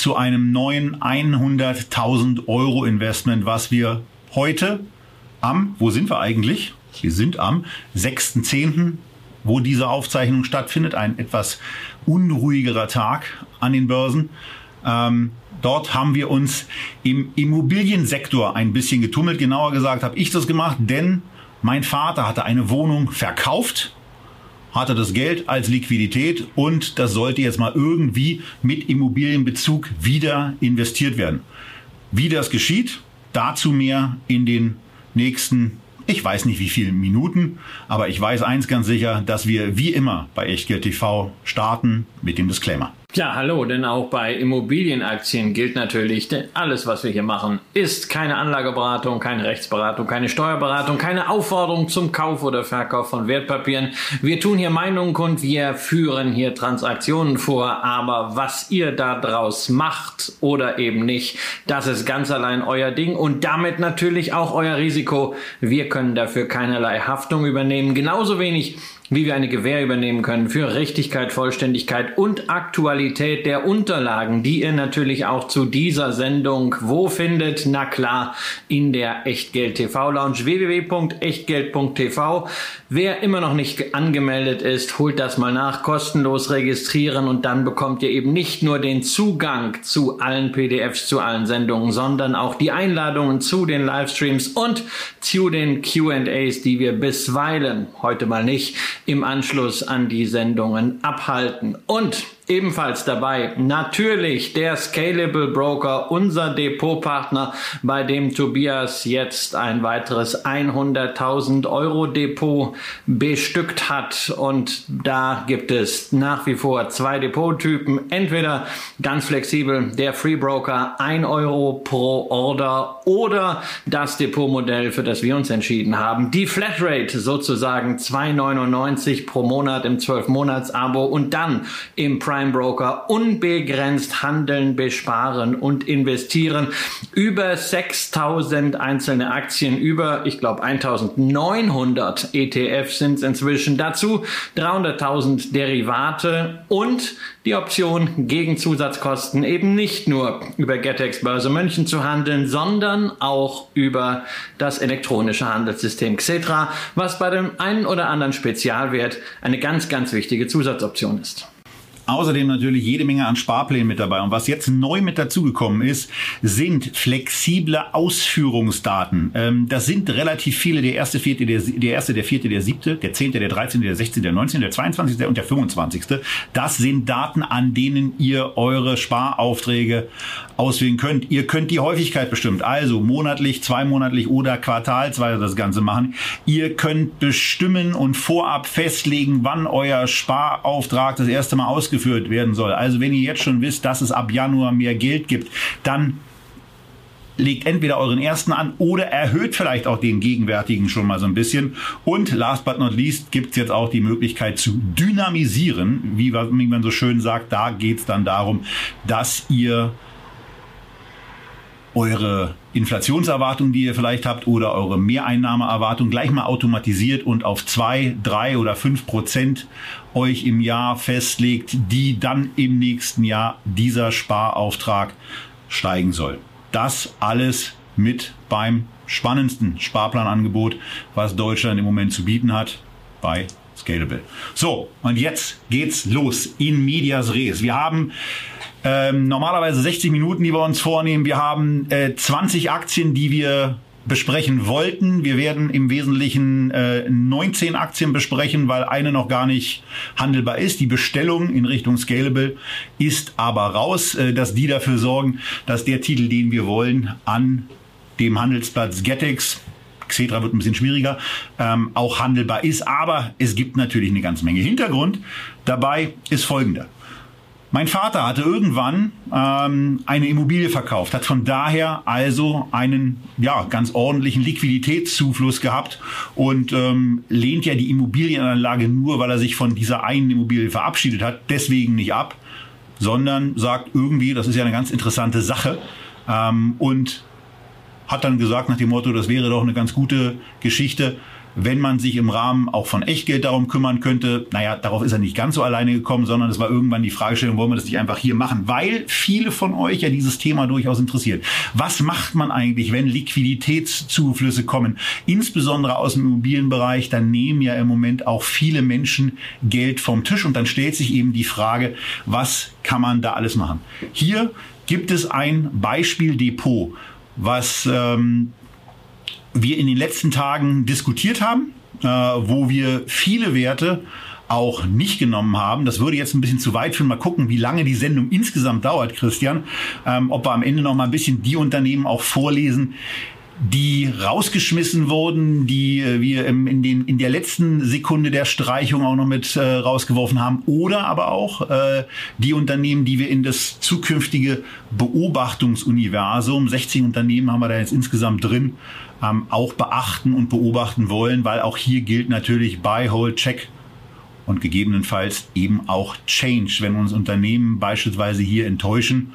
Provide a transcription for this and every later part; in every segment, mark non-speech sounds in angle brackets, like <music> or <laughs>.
zu einem neuen 100.000 Euro Investment, was wir heute am, wo sind wir eigentlich? Wir sind am 6.10., wo diese Aufzeichnung stattfindet, ein etwas unruhigerer Tag an den Börsen. Ähm, dort haben wir uns im Immobiliensektor ein bisschen getummelt. Genauer gesagt habe ich das gemacht, denn mein Vater hatte eine Wohnung verkauft hatte das Geld als Liquidität und das sollte jetzt mal irgendwie mit Immobilienbezug wieder investiert werden. Wie das geschieht, dazu mehr in den nächsten, ich weiß nicht wie vielen Minuten, aber ich weiß eins ganz sicher, dass wir wie immer bei Echtgeld TV starten mit dem Disclaimer. Ja, hallo, denn auch bei Immobilienaktien gilt natürlich, denn alles, was wir hier machen, ist keine Anlageberatung, keine Rechtsberatung, keine Steuerberatung, keine Aufforderung zum Kauf oder Verkauf von Wertpapieren. Wir tun hier Meinungen kund, wir führen hier Transaktionen vor, aber was ihr da draus macht oder eben nicht, das ist ganz allein euer Ding und damit natürlich auch euer Risiko. Wir können dafür keinerlei Haftung übernehmen, genauso wenig wie wir eine Gewähr übernehmen können für Richtigkeit, Vollständigkeit und Aktualität der Unterlagen, die ihr natürlich auch zu dieser Sendung wo findet? Na klar, in der Echtgeld TV Lounge www.echtgeld.tv. Wer immer noch nicht angemeldet ist, holt das mal nach, kostenlos registrieren und dann bekommt ihr eben nicht nur den Zugang zu allen PDFs, zu allen Sendungen, sondern auch die Einladungen zu den Livestreams und zu den Q&As, die wir bisweilen, heute mal nicht, im Anschluss an die Sendungen abhalten. Und Ebenfalls dabei natürlich der Scalable Broker, unser Depotpartner, bei dem Tobias jetzt ein weiteres 100.000 Euro Depot bestückt hat. Und da gibt es nach wie vor zwei Depottypen. Entweder ganz flexibel der Free Broker 1 Euro pro Order oder das Depotmodell, für das wir uns entschieden haben. Die Flatrate sozusagen 2,99 pro Monat im 12-Monats-Abo und dann im Prime Prime Broker unbegrenzt handeln, besparen und investieren. Über 6000 einzelne Aktien, über, ich glaube, 1900 ETFs sind es inzwischen. Dazu 300.000 Derivate und die Option gegen Zusatzkosten eben nicht nur über Getex Börse München zu handeln, sondern auch über das elektronische Handelssystem Xetra, was bei dem einen oder anderen Spezialwert eine ganz, ganz wichtige Zusatzoption ist. Außerdem natürlich jede Menge an Sparplänen mit dabei. Und was jetzt neu mit dazugekommen ist, sind flexible Ausführungsdaten. Ähm, das sind relativ viele. Der erste, vierte, der, der erste, der vierte, der siebte, der zehnte, der dreizehnte, der sechzehnte, der neunzehnte, der zweiundzwanzigste und der fünfundzwanzigste. Das sind Daten, an denen ihr eure Sparaufträge auswählen könnt. Ihr könnt die Häufigkeit bestimmen. Also monatlich, zweimonatlich oder quartalsweise das Ganze machen. Ihr könnt bestimmen und vorab festlegen, wann euer Sparauftrag das erste Mal ausgeführt durchgeführt werden soll. Also wenn ihr jetzt schon wisst, dass es ab Januar mehr Geld gibt, dann legt entweder euren ersten an oder erhöht vielleicht auch den gegenwärtigen schon mal so ein bisschen. Und last but not least gibt es jetzt auch die Möglichkeit zu dynamisieren, wie, wie man so schön sagt. Da geht es dann darum, dass ihr eure Inflationserwartung, die ihr vielleicht habt, oder eure Mehreinnahmeerwartung gleich mal automatisiert und auf zwei, drei oder fünf Prozent euch im Jahr festlegt, die dann im nächsten Jahr dieser Sparauftrag steigen soll. Das alles mit beim spannendsten Sparplanangebot, was Deutschland im Moment zu bieten hat, bei Scalable. So, und jetzt geht's los in Medias Res. Wir haben ähm, normalerweise 60 Minuten, die wir uns vornehmen. Wir haben äh, 20 Aktien, die wir besprechen wollten. Wir werden im Wesentlichen äh, 19 Aktien besprechen, weil eine noch gar nicht handelbar ist. Die Bestellung in Richtung Scalable ist aber raus, äh, dass die dafür sorgen, dass der Titel, den wir wollen, an dem Handelsplatz Getex Xetra wird ein bisschen schwieriger, ähm, auch handelbar ist. Aber es gibt natürlich eine ganze Menge Hintergrund. Dabei ist folgender. Mein Vater hatte irgendwann ähm, eine Immobilie verkauft, hat von daher also einen ja ganz ordentlichen Liquiditätszufluss gehabt und ähm, lehnt ja die Immobilienanlage nur, weil er sich von dieser einen Immobilie verabschiedet hat, deswegen nicht ab, sondern sagt irgendwie, das ist ja eine ganz interessante Sache ähm, und hat dann gesagt nach dem Motto, das wäre doch eine ganz gute Geschichte, wenn man sich im Rahmen auch von Echtgeld darum kümmern könnte, naja, darauf ist er nicht ganz so alleine gekommen, sondern es war irgendwann die Fragestellung, wollen wir das nicht einfach hier machen, weil viele von euch ja dieses Thema durchaus interessiert. Was macht man eigentlich, wenn Liquiditätszuflüsse kommen, insbesondere aus dem Immobilienbereich, dann nehmen ja im Moment auch viele Menschen Geld vom Tisch und dann stellt sich eben die Frage, was kann man da alles machen? Hier gibt es ein Beispieldepot, was ähm, wir in den letzten Tagen diskutiert haben, äh, wo wir viele Werte auch nicht genommen haben. Das würde jetzt ein bisschen zu weit führen. Mal gucken, wie lange die Sendung insgesamt dauert, Christian. Ähm, ob wir am Ende noch mal ein bisschen die Unternehmen auch vorlesen, die rausgeschmissen wurden, die äh, wir im, in, den, in der letzten Sekunde der Streichung auch noch mit äh, rausgeworfen haben, oder aber auch äh, die Unternehmen, die wir in das zukünftige Beobachtungsuniversum, 16 Unternehmen haben wir da jetzt insgesamt drin, ähm, auch beachten und beobachten wollen, weil auch hier gilt natürlich Buy, Hold, Check und gegebenenfalls eben auch Change, wenn uns Unternehmen beispielsweise hier enttäuschen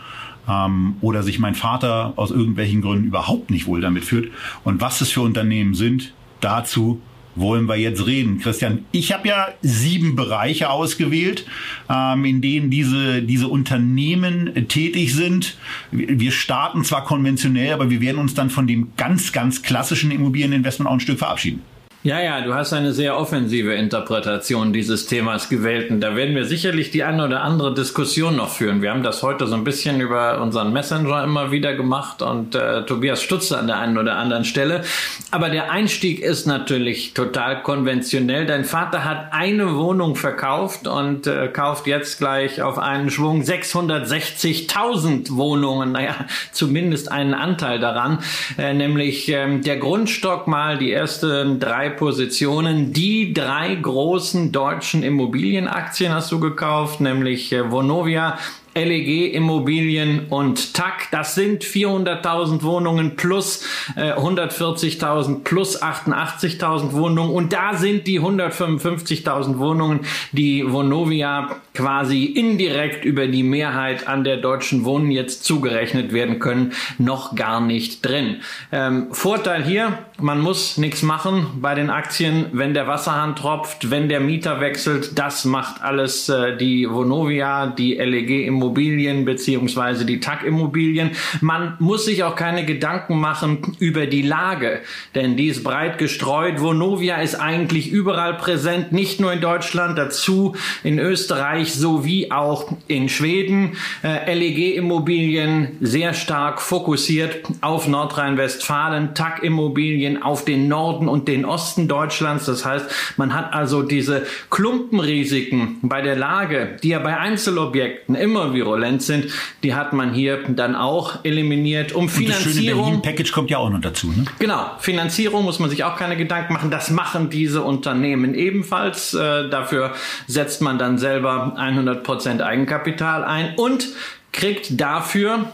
ähm, oder sich mein Vater aus irgendwelchen Gründen überhaupt nicht wohl damit führt. Und was es für Unternehmen sind, dazu wollen wir jetzt reden. Christian, ich habe ja sieben Bereiche ausgewählt, ähm, in denen diese, diese Unternehmen tätig sind. Wir starten zwar konventionell, aber wir werden uns dann von dem ganz, ganz klassischen Immobilieninvestment auch ein Stück verabschieden. Ja, ja, du hast eine sehr offensive Interpretation dieses Themas gewählt und da werden wir sicherlich die eine oder andere Diskussion noch führen. Wir haben das heute so ein bisschen über unseren Messenger immer wieder gemacht und äh, Tobias stutzte an der einen oder anderen Stelle. Aber der Einstieg ist natürlich total konventionell. Dein Vater hat eine Wohnung verkauft und äh, kauft jetzt gleich auf einen Schwung 660.000 Wohnungen, naja, zumindest einen Anteil daran, äh, nämlich ähm, der Grundstock mal die ersten drei Positionen. Die drei großen deutschen Immobilienaktien hast du gekauft, nämlich äh, Vonovia, LEG Immobilien und TAC. Das sind 400.000 Wohnungen plus äh, 140.000 plus 88.000 Wohnungen. Und da sind die 155.000 Wohnungen, die Vonovia quasi indirekt über die Mehrheit an der deutschen Wohnen jetzt zugerechnet werden können, noch gar nicht drin. Ähm, Vorteil hier, man muss nichts machen bei den Aktien, wenn der Wasserhahn tropft, wenn der Mieter wechselt, das macht alles äh, die Vonovia, die LEG Immobilien Immobilien beziehungsweise die TAG-Immobilien. Man muss sich auch keine Gedanken machen über die Lage, denn die ist breit gestreut. Vonovia ist eigentlich überall präsent, nicht nur in Deutschland, dazu in Österreich sowie auch in Schweden. Äh, LEG-Immobilien sehr stark fokussiert auf Nordrhein-Westfalen, TAG-Immobilien auf den Norden und den Osten Deutschlands. Das heißt, man hat also diese Klumpenrisiken bei der Lage, die ja bei Einzelobjekten immer virulent sind, die hat man hier dann auch eliminiert. Um Finanzierung. Und das Package kommt ja auch noch dazu. Ne? Genau, Finanzierung muss man sich auch keine Gedanken machen. Das machen diese Unternehmen ebenfalls. Äh, dafür setzt man dann selber 100% Eigenkapital ein und kriegt dafür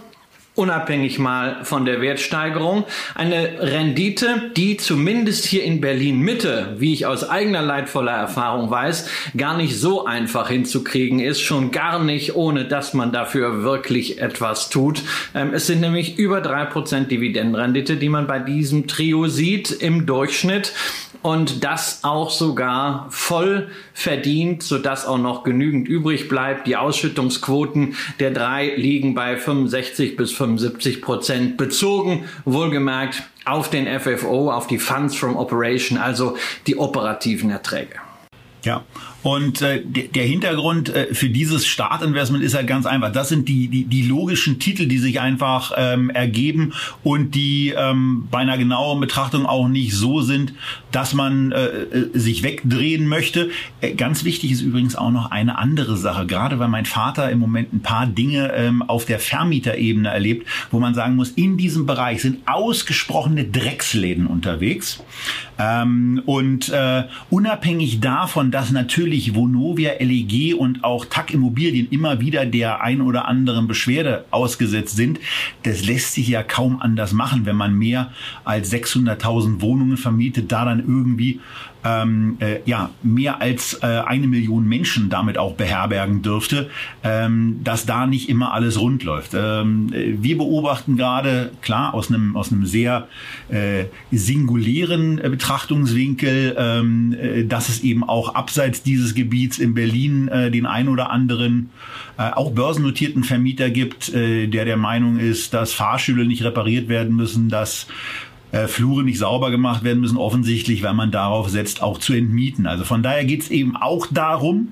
unabhängig mal von der Wertsteigerung, eine Rendite, die zumindest hier in Berlin Mitte, wie ich aus eigener leidvoller Erfahrung weiß, gar nicht so einfach hinzukriegen ist, schon gar nicht, ohne dass man dafür wirklich etwas tut. Ähm, es sind nämlich über drei Prozent Dividendenrendite, die man bei diesem Trio sieht im Durchschnitt und das auch sogar voll verdient, sodass auch noch genügend übrig bleibt. Die Ausschüttungsquoten der drei liegen bei 65 bis 75 Prozent bezogen, wohlgemerkt auf den FFO, auf die Funds from Operation, also die operativen Erträge. Ja, und äh, der Hintergrund äh, für dieses Startinvestment ist halt ganz einfach. Das sind die, die, die logischen Titel, die sich einfach ähm, ergeben und die ähm, bei einer genauen Betrachtung auch nicht so sind, dass man äh, äh, sich wegdrehen möchte. Äh, ganz wichtig ist übrigens auch noch eine andere Sache, gerade weil mein Vater im Moment ein paar Dinge ähm, auf der Vermieterebene erlebt, wo man sagen muss, in diesem Bereich sind ausgesprochene Drecksläden unterwegs. Ähm, und äh, unabhängig davon, dass natürlich natürlich Vonovia, LEG und auch TAC Immobilien immer wieder der ein oder anderen Beschwerde ausgesetzt sind. Das lässt sich ja kaum anders machen, wenn man mehr als 600.000 Wohnungen vermietet, da dann irgendwie ähm, äh, ja, mehr als äh, eine Million Menschen damit auch beherbergen dürfte, ähm, dass da nicht immer alles rund läuft. Ähm, äh, wir beobachten gerade, klar, aus einem, aus einem sehr äh, singulären Betrachtungswinkel, ähm, äh, dass es eben auch abseits dieses Gebiets in Berlin äh, den ein oder anderen äh, auch börsennotierten Vermieter gibt, der der Meinung ist, dass Fahrstühle nicht repariert werden müssen, dass äh, Flure nicht sauber gemacht werden müssen, offensichtlich, weil man darauf setzt, auch zu entmieten. Also von daher geht es eben auch darum,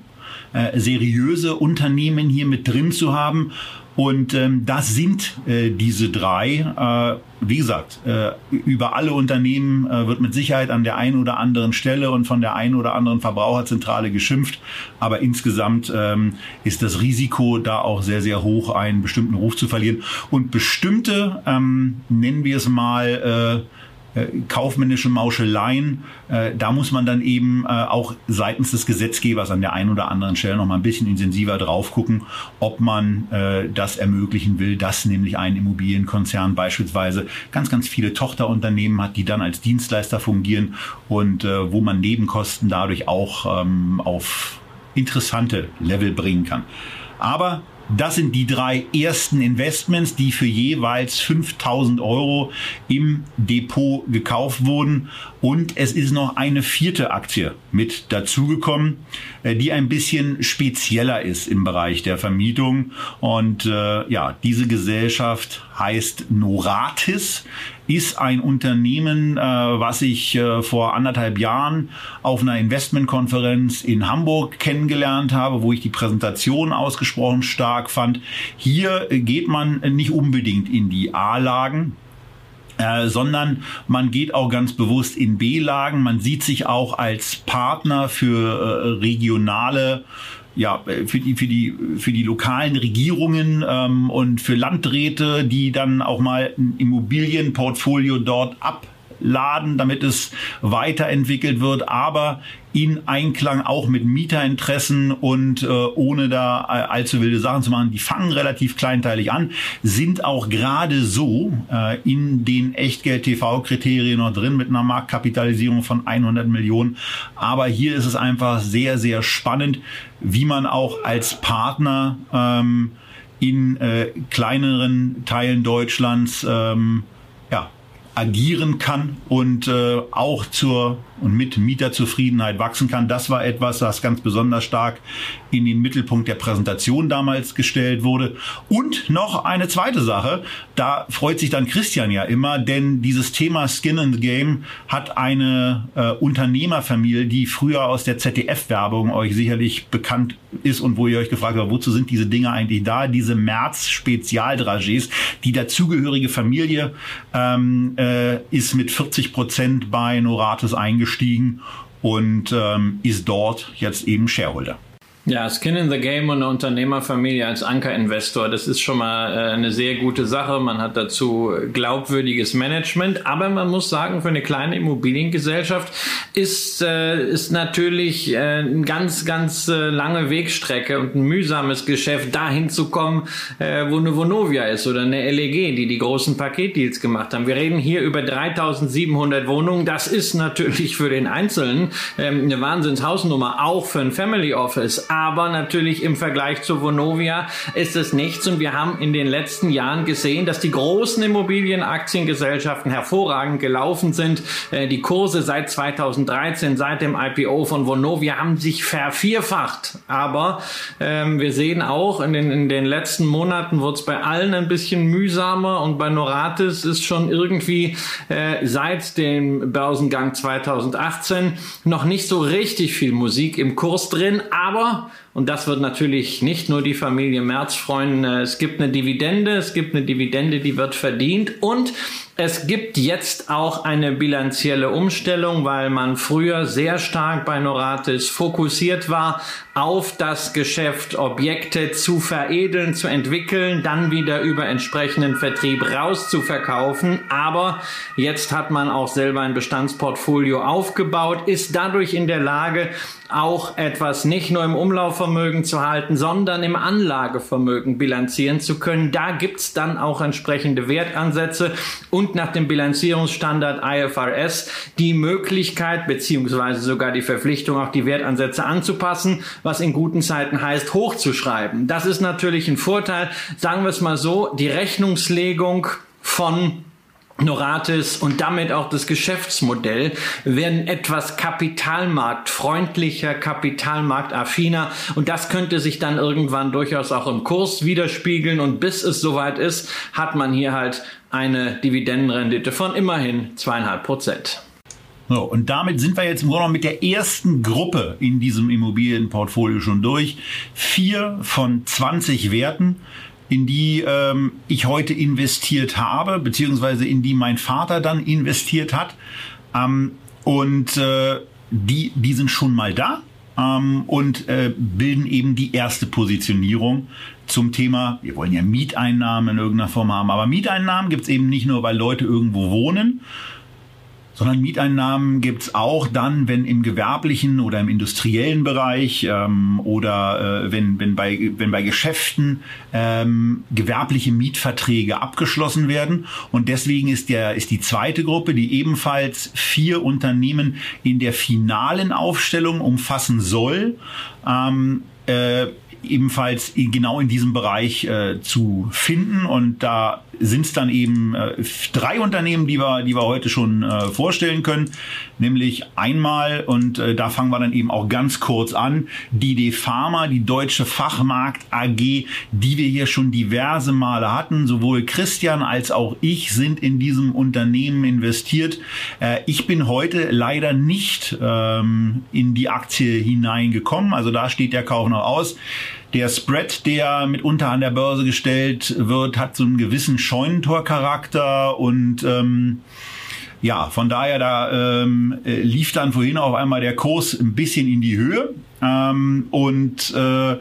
äh, seriöse Unternehmen hier mit drin zu haben und ähm, das sind äh, diese drei. Äh, wie gesagt, äh, über alle Unternehmen äh, wird mit Sicherheit an der einen oder anderen Stelle und von der einen oder anderen Verbraucherzentrale geschimpft. Aber insgesamt ähm, ist das Risiko da auch sehr, sehr hoch, einen bestimmten Ruf zu verlieren. Und bestimmte, ähm, nennen wir es mal, äh, äh, kaufmännische Mauscheleien, äh, da muss man dann eben äh, auch seitens des Gesetzgebers an der einen oder anderen Stelle noch mal ein bisschen intensiver drauf gucken, ob man äh, das ermöglichen will, dass nämlich ein Immobilienkonzern beispielsweise ganz, ganz viele Tochterunternehmen hat, die dann als Dienstleister fungieren und wo man Nebenkosten dadurch auch ähm, auf interessante Level bringen kann. Aber das sind die drei ersten Investments, die für jeweils 5000 Euro im Depot gekauft wurden. Und es ist noch eine vierte Aktie mit dazugekommen, äh, die ein bisschen spezieller ist im Bereich der Vermietung. Und äh, ja, diese Gesellschaft heißt Noratis ist ein Unternehmen, äh, was ich äh, vor anderthalb Jahren auf einer Investmentkonferenz in Hamburg kennengelernt habe, wo ich die Präsentation ausgesprochen stark fand. Hier geht man nicht unbedingt in die A-Lagen. Äh, sondern man geht auch ganz bewusst in B-Lagen. Man sieht sich auch als Partner für äh, regionale ja, für die, für die, für die lokalen Regierungen ähm, und für Landräte, die dann auch mal ein Immobilienportfolio dort ab laden, damit es weiterentwickelt wird, aber in Einklang auch mit Mieterinteressen und äh, ohne da allzu wilde Sachen zu machen. Die fangen relativ kleinteilig an, sind auch gerade so äh, in den Echtgeld-TV-Kriterien noch drin mit einer Marktkapitalisierung von 100 Millionen. Aber hier ist es einfach sehr, sehr spannend, wie man auch als Partner ähm, in äh, kleineren Teilen Deutschlands ähm, agieren kann und äh, auch zur und mit Mieterzufriedenheit wachsen kann. Das war etwas, was ganz besonders stark in den Mittelpunkt der Präsentation damals gestellt wurde. Und noch eine zweite Sache, da freut sich dann Christian ja immer, denn dieses Thema Skin in the Game hat eine äh, Unternehmerfamilie, die früher aus der ZDF-Werbung euch sicherlich bekannt ist und wo ihr euch gefragt habt, wozu sind diese Dinge eigentlich da? Diese März-Spezialdragés, die dazugehörige Familie ähm, äh, ist mit 40 Prozent bei eingestellt eingestiegen und ähm, ist dort jetzt eben Shareholder. Ja, Skin in the Game und eine Unternehmerfamilie als Ankerinvestor, das ist schon mal äh, eine sehr gute Sache. Man hat dazu glaubwürdiges Management, aber man muss sagen, für eine kleine Immobiliengesellschaft ist, äh, ist natürlich äh, eine ganz, ganz lange Wegstrecke und ein mühsames Geschäft, dahin zu kommen, wo eine Vonovia ist oder eine LEG, die die großen Paketdeals gemacht haben. Wir reden hier über 3700 Wohnungen. Das ist natürlich für den Einzelnen ähm, eine Wahnsinnshausnummer, auch für ein Family Office aber natürlich im Vergleich zu Vonovia ist es nichts. Und wir haben in den letzten Jahren gesehen, dass die großen Immobilienaktiengesellschaften hervorragend gelaufen sind. Äh, die Kurse seit 2013, seit dem IPO von Vonovia haben sich vervierfacht. Aber ähm, wir sehen auch, in den, in den letzten Monaten wird es bei allen ein bisschen mühsamer und bei Noratis ist schon irgendwie äh, seit dem Börsengang 2018 noch nicht so richtig viel Musik im Kurs drin. Aber now Und das wird natürlich nicht nur die Familie Merz freuen. Es gibt eine Dividende, es gibt eine Dividende, die wird verdient und es gibt jetzt auch eine bilanzielle Umstellung, weil man früher sehr stark bei Noratis fokussiert war auf das Geschäft, Objekte zu veredeln, zu entwickeln, dann wieder über entsprechenden Vertrieb rauszuverkaufen. Aber jetzt hat man auch selber ein Bestandsportfolio aufgebaut, ist dadurch in der Lage, auch etwas nicht nur im Umlaufvermögen zu halten, sondern im Anlagevermögen bilanzieren zu können. Da gibt's dann auch entsprechende Wertansätze und nach dem Bilanzierungsstandard IFRS die Möglichkeit beziehungsweise sogar die Verpflichtung, auch die Wertansätze anzupassen, was in guten Zeiten heißt, hochzuschreiben. Das ist natürlich ein Vorteil. Sagen wir es mal so, die Rechnungslegung von Noratis und damit auch das Geschäftsmodell werden etwas kapitalmarktfreundlicher, kapitalmarktaffiner und das könnte sich dann irgendwann durchaus auch im Kurs widerspiegeln und bis es soweit ist, hat man hier halt eine Dividendenrendite von immerhin zweieinhalb Prozent. So, und damit sind wir jetzt im Grunde mit der ersten Gruppe in diesem Immobilienportfolio schon durch. Vier von 20 Werten in die ähm, ich heute investiert habe, beziehungsweise in die mein Vater dann investiert hat. Ähm, und äh, die, die sind schon mal da ähm, und äh, bilden eben die erste Positionierung zum Thema, wir wollen ja Mieteinnahmen in irgendeiner Form haben, aber Mieteinnahmen gibt's eben nicht nur, weil Leute irgendwo wohnen, sondern Mieteinnahmen gibt's auch dann, wenn im gewerblichen oder im industriellen Bereich ähm, oder äh, wenn, wenn, bei, wenn bei Geschäften ähm, gewerbliche Mietverträge abgeschlossen werden. Und deswegen ist, der, ist die zweite Gruppe, die ebenfalls vier Unternehmen in der finalen Aufstellung umfassen soll, ähm, äh, ebenfalls genau in diesem Bereich äh, zu finden. Und da sind es dann eben äh, drei Unternehmen, die wir, die wir heute schon äh, vorstellen können. Nämlich einmal, und äh, da fangen wir dann eben auch ganz kurz an, die D Pharma, die Deutsche Fachmarkt AG, die wir hier schon diverse Male hatten. Sowohl Christian als auch ich sind in diesem Unternehmen investiert. Äh, ich bin heute leider nicht ähm, in die Aktie hineingekommen. Also da steht der Kauf noch aus. Der Spread, der mitunter an der Börse gestellt wird, hat so einen gewissen Scheunentorcharakter und ähm, ja, von daher, da ähm, äh, lief dann vorhin auf einmal der Kurs ein bisschen in die Höhe. Ähm, und äh,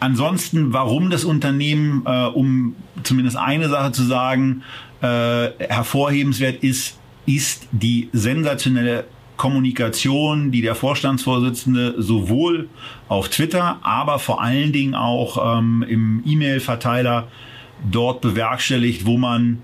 ansonsten, warum das Unternehmen, äh, um zumindest eine Sache zu sagen, äh, hervorhebenswert ist, ist die sensationelle Kommunikation, die der Vorstandsvorsitzende sowohl auf Twitter, aber vor allen Dingen auch ähm, im E-Mail-Verteiler dort bewerkstelligt, wo man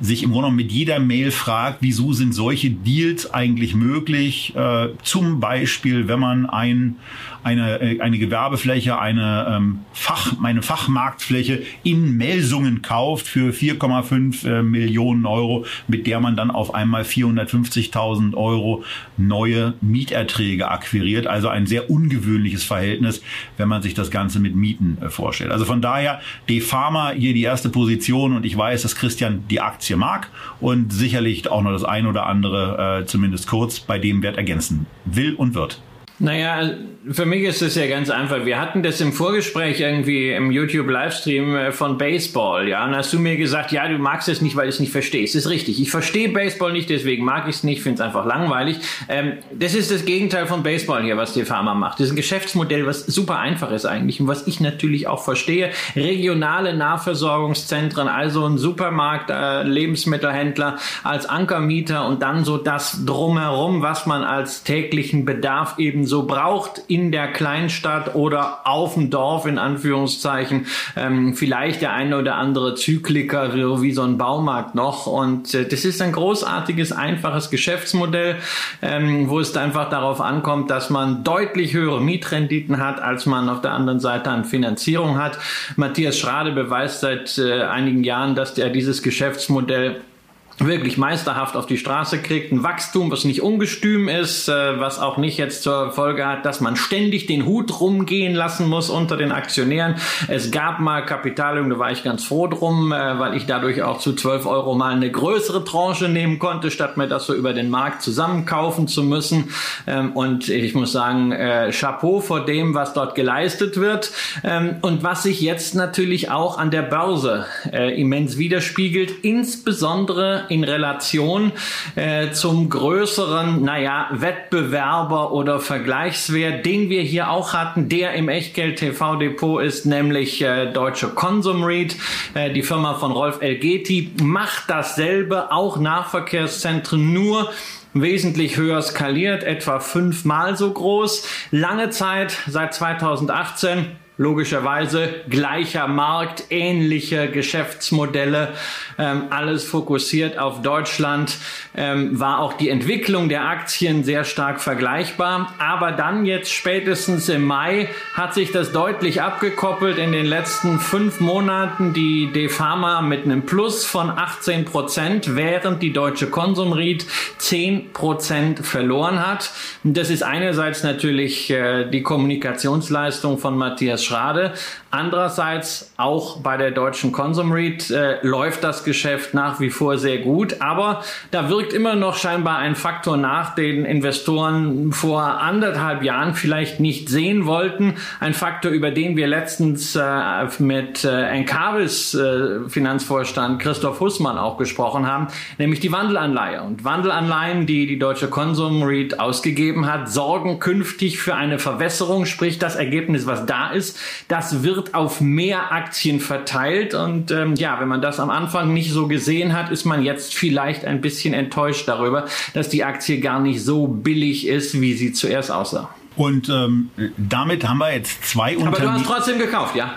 sich im Grunde mit jeder Mail fragt, wieso sind solche Deals eigentlich möglich? Äh, zum Beispiel, wenn man ein, eine, äh, eine Gewerbefläche, eine, ähm, Fach, eine Fachmarktfläche in Melsungen kauft für 4,5 äh, Millionen Euro, mit der man dann auf einmal 450.000 Euro neue Mieterträge akquiriert. Also ein sehr ungewöhnliches Verhältnis, wenn man sich das Ganze mit Mieten äh, vorstellt. Also von daher, De Pharma hier die erste Position und ich weiß, dass Christian die Aktie mag und sicherlich auch noch das ein oder andere, äh, zumindest kurz, bei dem Wert ergänzen will und wird. Naja, für mich ist es ja ganz einfach. Wir hatten das im Vorgespräch irgendwie im YouTube-Livestream äh, von Baseball, ja. Und hast du mir gesagt, ja, du magst es nicht, weil du es nicht verstehst. Ist richtig. Ich verstehe Baseball nicht, deswegen mag ich es nicht, finde es einfach langweilig. Ähm, das ist das Gegenteil von Baseball hier, was die Pharma macht. Das ist ein Geschäftsmodell, was super einfach ist eigentlich und was ich natürlich auch verstehe. Regionale Nahversorgungszentren, also ein Supermarkt, äh, Lebensmittelhändler als Ankermieter und dann so das drumherum, was man als täglichen Bedarf eben so braucht in der Kleinstadt oder auf dem Dorf in Anführungszeichen. Ähm, vielleicht der eine oder andere Zykliker, wie so ein Baumarkt noch. Und äh, das ist ein großartiges, einfaches Geschäftsmodell, ähm, wo es einfach darauf ankommt, dass man deutlich höhere Mietrenditen hat, als man auf der anderen Seite an Finanzierung hat. Matthias Schrade beweist seit äh, einigen Jahren, dass er dieses Geschäftsmodell wirklich meisterhaft auf die Straße kriegt. Ein Wachstum, was nicht ungestüm ist, äh, was auch nicht jetzt zur Folge hat, dass man ständig den Hut rumgehen lassen muss unter den Aktionären. Es gab mal Kapitalerhöhung, da war ich ganz froh drum, äh, weil ich dadurch auch zu 12 Euro mal eine größere Tranche nehmen konnte, statt mir das so über den Markt zusammenkaufen zu müssen. Ähm, und ich muss sagen, äh, Chapeau vor dem, was dort geleistet wird ähm, und was sich jetzt natürlich auch an der Börse immens widerspiegelt, insbesondere in Relation äh, zum größeren, naja, Wettbewerber oder Vergleichswert, den wir hier auch hatten, der im Echtgeld TV Depot ist, nämlich äh, Deutsche Consum REIT. Äh, die Firma von Rolf Elgeti macht dasselbe, auch Nahverkehrszentren, nur wesentlich höher skaliert, etwa fünfmal so groß. Lange Zeit, seit 2018, logischerweise gleicher Markt, ähnliche Geschäftsmodelle, ähm, alles fokussiert auf Deutschland, ähm, war auch die Entwicklung der Aktien sehr stark vergleichbar. Aber dann jetzt spätestens im Mai hat sich das deutlich abgekoppelt. In den letzten fünf Monaten die DeFarma mit einem Plus von 18 Prozent, während die deutsche Konsumried 10 Prozent verloren hat. Und das ist einerseits natürlich äh, die Kommunikationsleistung von Matthias Schrade. Andererseits auch bei der deutschen Consum REIT äh, läuft das Geschäft nach wie vor sehr gut, aber da wirkt immer noch scheinbar ein Faktor nach, den Investoren vor anderthalb Jahren vielleicht nicht sehen wollten. Ein Faktor, über den wir letztens äh, mit äh, Encavis äh, Finanzvorstand Christoph Hussmann auch gesprochen haben, nämlich die Wandelanleihe. Und Wandelanleihen, die die deutsche Consum REIT ausgegeben hat, sorgen künftig für eine Verwässerung, sprich das Ergebnis, was da ist, das wird wird auf mehr Aktien verteilt. Und ähm, ja, wenn man das am Anfang nicht so gesehen hat, ist man jetzt vielleicht ein bisschen enttäuscht darüber, dass die Aktie gar nicht so billig ist, wie sie zuerst aussah. Und ähm, damit haben wir jetzt zwei Unternehmen. Aber du hast trotzdem gekauft, ja?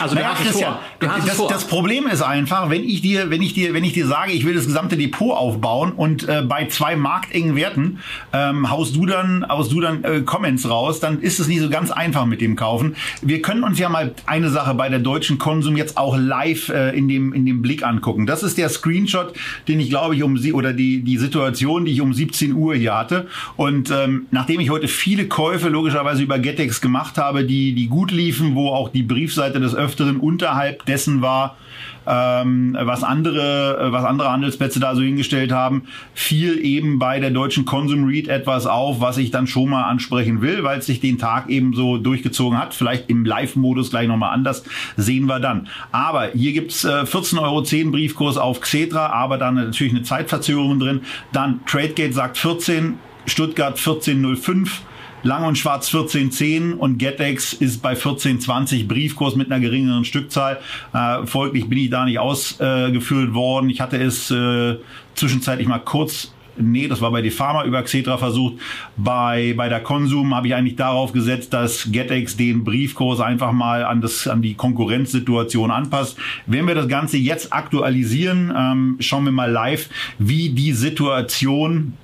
Also naja, Christian, das, das, Problem ist einfach, wenn ich dir, wenn ich dir, wenn ich dir sage, ich will das gesamte Depot aufbauen und äh, bei zwei marktengen Werten ähm, haust du dann, haust du dann äh, Comments raus, dann ist es nicht so ganz einfach mit dem Kaufen. Wir können uns ja mal eine Sache bei der deutschen Konsum jetzt auch live äh, in dem in dem Blick angucken. Das ist der Screenshot, den ich glaube ich um sie oder die die Situation, die ich um 17 Uhr hier hatte. Und ähm, nachdem ich heute viele Käufe logischerweise über Getex gemacht habe, die die gut liefen, wo auch die Briefseite des Öfteren unterhalb dessen war, ähm, was andere, was andere Handelsplätze da so hingestellt haben, fiel eben bei der deutschen Consum Read etwas auf, was ich dann schon mal ansprechen will, weil es sich den Tag eben so durchgezogen hat. Vielleicht im Live-Modus gleich nochmal anders, sehen wir dann. Aber hier gibt's äh, 14,10 Euro Briefkurs auf Xetra, aber dann natürlich eine Zeitverzögerung drin. Dann TradeGate sagt 14, Stuttgart 14,05. Lang und Schwarz 1410 und GetEx ist bei 1420 Briefkurs mit einer geringeren Stückzahl. Äh, folglich bin ich da nicht ausgeführt äh, worden. Ich hatte es äh, zwischenzeitlich mal kurz Nee, das war bei die Pharma über Xetra versucht. Bei, bei der Konsum habe ich eigentlich darauf gesetzt, dass GetEx den Briefkurs einfach mal an, das, an die Konkurrenzsituation anpasst. Wenn wir das Ganze jetzt aktualisieren, ähm, schauen wir mal live, wie die Situation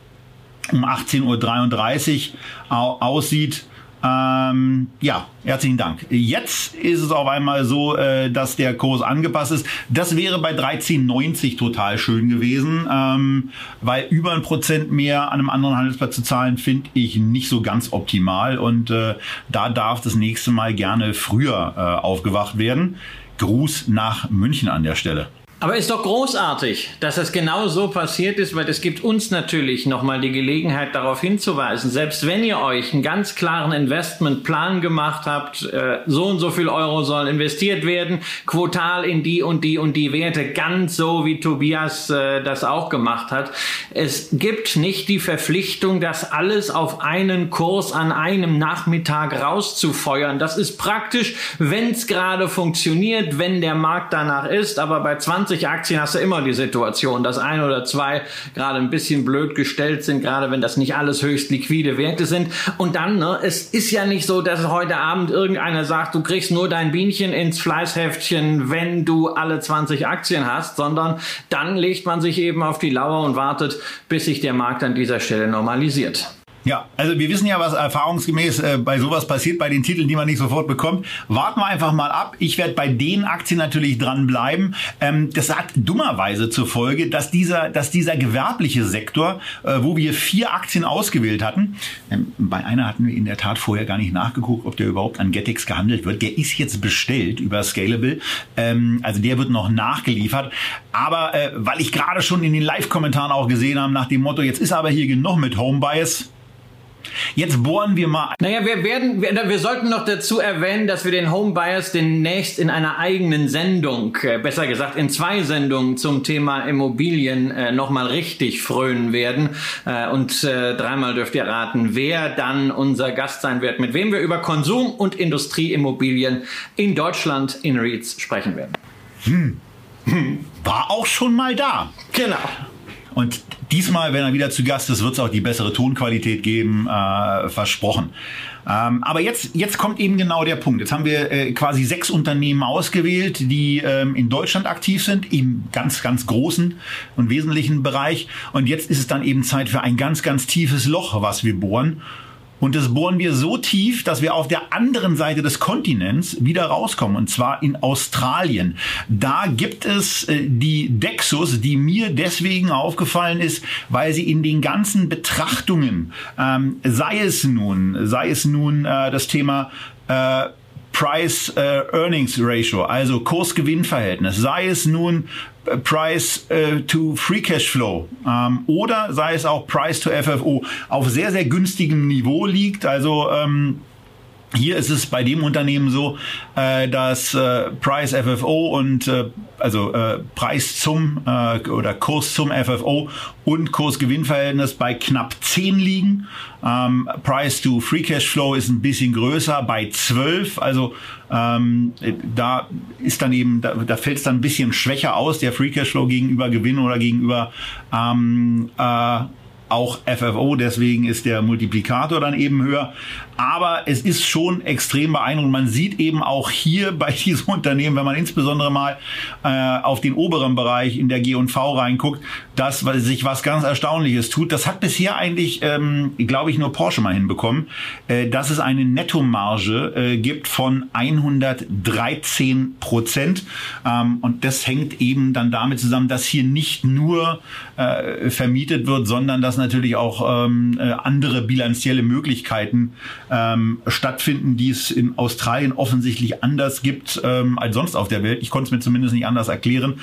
um 18.33 Uhr aussieht. Ähm, ja, herzlichen Dank. Jetzt ist es auf einmal so, äh, dass der Kurs angepasst ist. Das wäre bei 13,90 total schön gewesen, ähm, weil über ein Prozent mehr an einem anderen Handelsplatz zu zahlen, finde ich nicht so ganz optimal. Und äh, da darf das nächste Mal gerne früher äh, aufgewacht werden. Gruß nach München an der Stelle. Aber ist doch großartig, dass das genau so passiert ist, weil es gibt uns natürlich nochmal die Gelegenheit darauf hinzuweisen, selbst wenn ihr euch einen ganz klaren Investmentplan gemacht habt, äh, so und so viel Euro sollen investiert werden, quotal in die und die und die Werte, ganz so wie Tobias äh, das auch gemacht hat. Es gibt nicht die Verpflichtung, das alles auf einen Kurs an einem Nachmittag rauszufeuern. Das ist praktisch, wenn es gerade funktioniert, wenn der Markt danach ist, aber bei 20 20 Aktien hast du immer die Situation, dass ein oder zwei gerade ein bisschen blöd gestellt sind, gerade wenn das nicht alles höchst liquide Werte sind. Und dann, ne, es ist ja nicht so, dass heute Abend irgendeiner sagt, du kriegst nur dein Bienchen ins Fleißheftchen, wenn du alle 20 Aktien hast, sondern dann legt man sich eben auf die Lauer und wartet, bis sich der Markt an dieser Stelle normalisiert. Ja, also wir wissen ja, was erfahrungsgemäß äh, bei sowas passiert, bei den Titeln, die man nicht sofort bekommt. Warten wir einfach mal ab. Ich werde bei den Aktien natürlich dranbleiben. Ähm, das hat dummerweise zur Folge, dass dieser, dass dieser gewerbliche Sektor, äh, wo wir vier Aktien ausgewählt hatten, ähm, bei einer hatten wir in der Tat vorher gar nicht nachgeguckt, ob der überhaupt an Getex gehandelt wird. Der ist jetzt bestellt über Scalable. Ähm, also der wird noch nachgeliefert. Aber äh, weil ich gerade schon in den Live-Kommentaren auch gesehen habe, nach dem Motto, jetzt ist aber hier genug mit Home Bias Jetzt bohren wir mal. Naja, wir werden, wir, wir sollten noch dazu erwähnen, dass wir den Home Bias demnächst in einer eigenen Sendung, äh, besser gesagt in zwei Sendungen zum Thema Immobilien äh, nochmal richtig frönen werden. Äh, und äh, dreimal dürft ihr raten, wer dann unser Gast sein wird, mit wem wir über Konsum- und Industrieimmobilien in Deutschland in REITs sprechen werden. Hm. Hm. War auch schon mal da. Genau. Und diesmal, wenn er wieder zu Gast ist, wird es auch die bessere Tonqualität geben, äh, versprochen. Ähm, aber jetzt, jetzt kommt eben genau der Punkt. Jetzt haben wir äh, quasi sechs Unternehmen ausgewählt, die ähm, in Deutschland aktiv sind, im ganz, ganz großen und wesentlichen Bereich. Und jetzt ist es dann eben Zeit für ein ganz, ganz tiefes Loch, was wir bohren. Und das bohren wir so tief, dass wir auf der anderen Seite des Kontinents wieder rauskommen, und zwar in Australien. Da gibt es äh, die Dexus, die mir deswegen aufgefallen ist, weil sie in den ganzen Betrachtungen, ähm, sei es nun, sei es nun äh, das Thema äh, Price-Earnings-Ratio, äh, also Kurs-Gewinn-Verhältnis, sei es nun Price äh, to Free Cash Flow ähm, oder sei es auch Price to FFO auf sehr, sehr günstigem Niveau liegt. Also ähm, hier ist es bei dem Unternehmen so, äh, dass äh, Price FFO und äh, also äh, Preis zum äh, oder Kurs zum FFO und Kurs-Gewinn-Verhältnis bei knapp 10 liegen. Ähm, Price to Free Cash Flow ist ein bisschen größer bei 12. Also ähm, da ist dann eben, da, da fällt es dann ein bisschen schwächer aus, der Free Cash Flow gegenüber Gewinn oder gegenüber ähm, äh, auch FFO, deswegen ist der Multiplikator dann eben höher. Aber es ist schon extrem beeindruckend. Man sieht eben auch hier <laughs> bei diesem Unternehmen, wenn man insbesondere mal äh, auf den oberen Bereich in der G&V reinguckt, dass sich was ganz Erstaunliches tut. Das hat bisher eigentlich, ähm, glaube ich, nur Porsche mal hinbekommen, äh, dass es eine Nettomarge äh, gibt von 113 Prozent. Ähm, und das hängt eben dann damit zusammen, dass hier nicht nur äh, vermietet wird, sondern dass natürlich auch ähm, äh, andere bilanzielle Möglichkeiten ähm, stattfinden, die es in Australien offensichtlich anders gibt ähm, als sonst auf der Welt. Ich konnte es mir zumindest nicht anders erklären.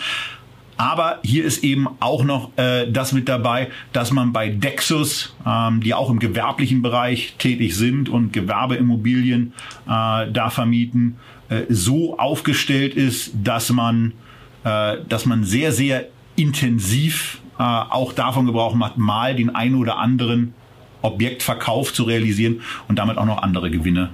Aber hier ist eben auch noch äh, das mit dabei, dass man bei Dexus, ähm, die auch im gewerblichen Bereich tätig sind und Gewerbeimmobilien äh, da vermieten, äh, so aufgestellt ist, dass man, äh, dass man sehr, sehr intensiv äh, auch davon Gebrauch macht, mal den einen oder anderen Objektverkauf zu realisieren und damit auch noch andere Gewinne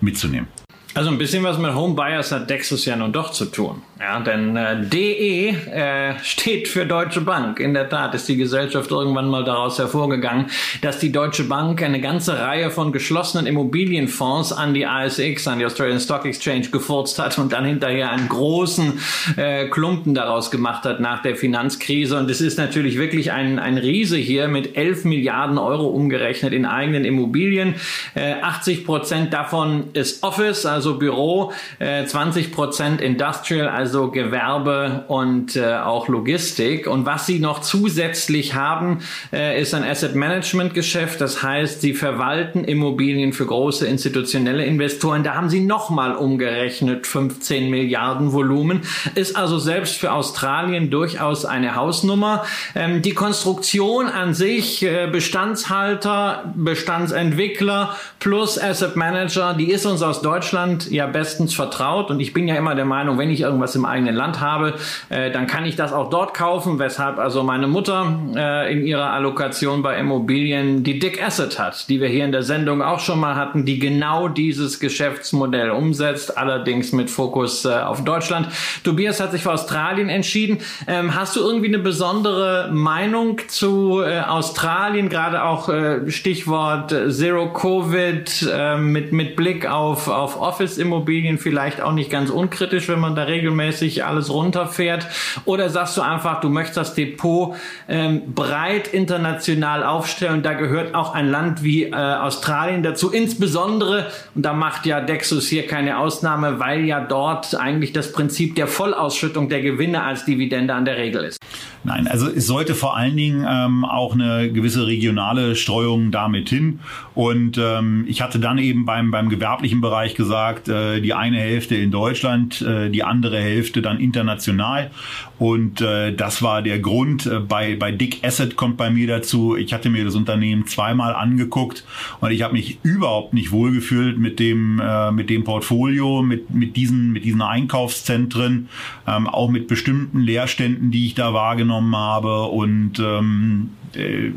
mitzunehmen. Also ein bisschen was mit Home Buyers hat Dexus ja nun doch zu tun. Ja, denn äh, DE äh, steht für Deutsche Bank. In der Tat ist die Gesellschaft irgendwann mal daraus hervorgegangen, dass die Deutsche Bank eine ganze Reihe von geschlossenen Immobilienfonds an die ASX, an die Australian Stock Exchange gefurzt hat und dann hinterher einen großen äh, Klumpen daraus gemacht hat nach der Finanzkrise. Und es ist natürlich wirklich ein, ein Riese hier mit 11 Milliarden Euro umgerechnet in eigenen Immobilien. Äh, 80 Prozent davon ist Office, also Büro, äh, 20 Prozent Industrial, also also Gewerbe und äh, auch Logistik. Und was sie noch zusätzlich haben, äh, ist ein Asset Management Geschäft. Das heißt, sie verwalten Immobilien für große institutionelle Investoren. Da haben sie nochmal umgerechnet 15 Milliarden Volumen. Ist also selbst für Australien durchaus eine Hausnummer. Ähm, die Konstruktion an sich, äh, Bestandshalter, Bestandsentwickler plus Asset Manager, die ist uns aus Deutschland ja bestens vertraut. Und ich bin ja immer der Meinung, wenn ich irgendwas im eigenen Land habe, äh, dann kann ich das auch dort kaufen, weshalb also meine Mutter äh, in ihrer Allokation bei Immobilien die Dick Asset hat, die wir hier in der Sendung auch schon mal hatten, die genau dieses Geschäftsmodell umsetzt, allerdings mit Fokus äh, auf Deutschland. Tobias hat sich für Australien entschieden. Ähm, hast du irgendwie eine besondere Meinung zu äh, Australien, gerade auch äh, Stichwort Zero Covid äh, mit, mit Blick auf, auf Office-Immobilien, vielleicht auch nicht ganz unkritisch, wenn man da regelmäßig kurmäßig alles runterfährt? Oder sagst du einfach, du möchtest das Depot ähm, breit international aufstellen? Da gehört auch ein Land wie äh, Australien dazu, insbesondere, und da macht ja Dexus hier keine Ausnahme, weil ja dort eigentlich das Prinzip der Vollausschüttung der Gewinne als Dividende an der Regel ist. Nein, also es sollte vor allen Dingen ähm, auch eine gewisse regionale Streuung damit hin. Und ähm, ich hatte dann eben beim, beim gewerblichen Bereich gesagt, äh, die eine Hälfte in Deutschland, äh, die andere Hälfte dann international. Und äh, das war der Grund. Äh, bei, bei Dick Asset kommt bei mir dazu, ich hatte mir das Unternehmen zweimal angeguckt und ich habe mich überhaupt nicht wohlgefühlt mit dem, äh, mit dem Portfolio, mit, mit, diesen, mit diesen Einkaufszentren, ähm, auch mit bestimmten Leerständen, die ich da wahrgenommen habe. Und ähm, äh,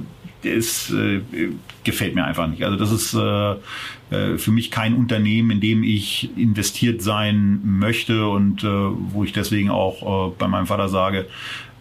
es äh, gefällt mir einfach nicht. Also das ist äh, äh, für mich kein Unternehmen, in dem ich investiert sein möchte und äh, wo ich deswegen auch äh, bei meinem Vater sage,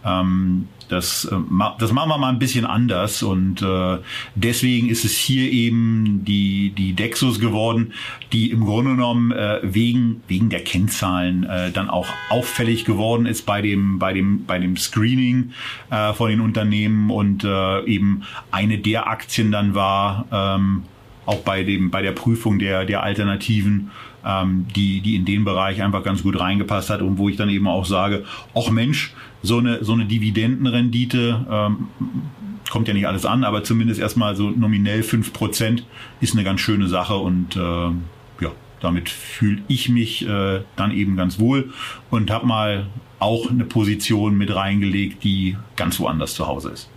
ähm, das, äh, das machen wir mal ein bisschen anders und äh, deswegen ist es hier eben die, die Dexus geworden, die im Grunde genommen äh, wegen, wegen der Kennzahlen äh, dann auch auffällig geworden ist bei dem, bei dem, bei dem Screening äh, von den Unternehmen und äh, eben eine der Aktien dann war, ähm, auch bei dem, bei der Prüfung der, der Alternativen, ähm, die, die in den Bereich einfach ganz gut reingepasst hat und wo ich dann eben auch sage, ach Mensch, so eine, so eine Dividendenrendite, ähm, kommt ja nicht alles an, aber zumindest erstmal so nominell fünf Prozent ist eine ganz schöne Sache und äh, ja, damit fühle ich mich äh, dann eben ganz wohl und habe mal auch eine Position mit reingelegt, die ganz woanders zu Hause ist.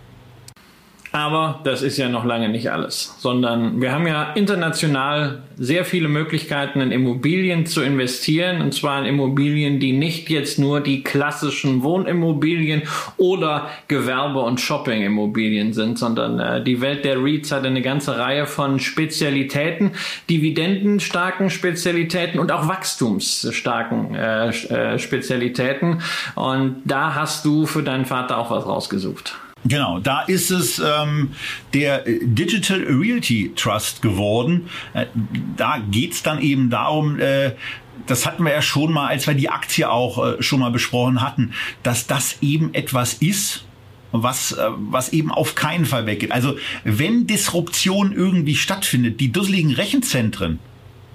Aber das ist ja noch lange nicht alles, sondern wir haben ja international sehr viele Möglichkeiten, in Immobilien zu investieren, und zwar in Immobilien, die nicht jetzt nur die klassischen Wohnimmobilien oder Gewerbe- und Shoppingimmobilien sind, sondern äh, die Welt der REITs hat eine ganze Reihe von Spezialitäten, dividendenstarken Spezialitäten und auch wachstumsstarken äh, äh, Spezialitäten. Und da hast du für deinen Vater auch was rausgesucht. Genau, da ist es ähm, der Digital Realty Trust geworden. Äh, da geht's dann eben darum, äh, das hatten wir ja schon mal, als wir die Aktie auch äh, schon mal besprochen hatten, dass das eben etwas ist, was, äh, was eben auf keinen Fall weggeht. Also wenn Disruption irgendwie stattfindet, die dusseligen Rechenzentren,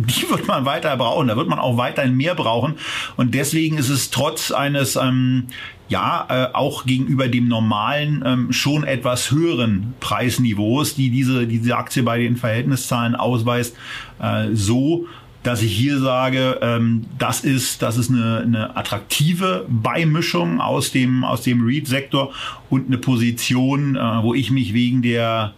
die wird man weiter brauchen, da wird man auch weiterhin mehr brauchen. Und deswegen ist es trotz eines ähm, ja äh, auch gegenüber dem normalen ähm, schon etwas höheren Preisniveaus, die diese, diese Aktie bei den Verhältniszahlen ausweist, äh, so dass ich hier sage, ähm, das ist das ist eine, eine attraktive Beimischung aus dem aus dem REIT-Sektor und eine Position, äh, wo ich mich wegen der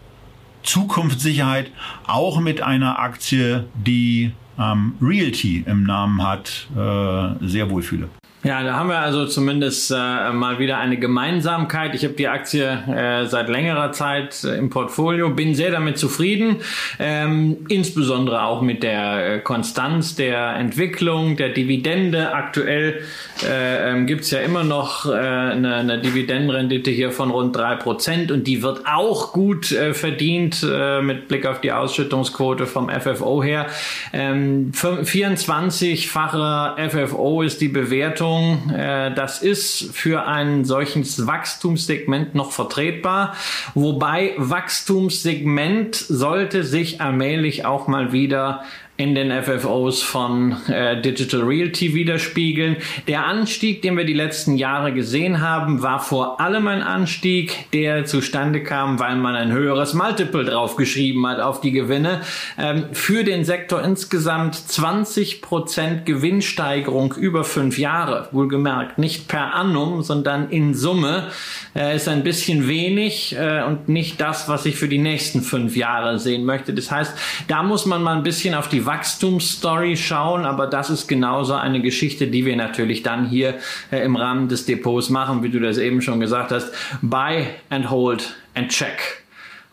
Zukunftssicherheit auch mit einer Aktie, die ähm, Realty im Namen hat, äh, sehr wohlfühle. Ja, da haben wir also zumindest äh, mal wieder eine Gemeinsamkeit. Ich habe die Aktie äh, seit längerer Zeit äh, im Portfolio, bin sehr damit zufrieden, ähm, insbesondere auch mit der äh, Konstanz der Entwicklung, der Dividende. Aktuell äh, ähm, gibt ja immer noch äh, eine, eine Dividendenrendite hier von rund drei Prozent und die wird auch gut verdient mit Blick auf die Ausschüttungsquote vom FFO her. Ähm, 24-fache FFO ist die Bewertung Meinung, äh, das ist für ein solches Wachstumssegment noch vertretbar. Wobei Wachstumssegment sollte sich allmählich auch mal wieder in den FFOs von äh, Digital Realty widerspiegeln. Der Anstieg, den wir die letzten Jahre gesehen haben, war vor allem ein Anstieg, der zustande kam, weil man ein höheres Multiple draufgeschrieben hat auf die Gewinne. Ähm, für den Sektor insgesamt 20 Prozent Gewinnsteigerung über fünf Jahre. Wohlgemerkt, nicht per annum, sondern in Summe äh, ist ein bisschen wenig äh, und nicht das, was ich für die nächsten fünf Jahre sehen möchte. Das heißt, da muss man mal ein bisschen auf die Wachstumsstory schauen, aber das ist genauso eine Geschichte, die wir natürlich dann hier äh, im Rahmen des Depots machen, wie du das eben schon gesagt hast. Buy and hold and check.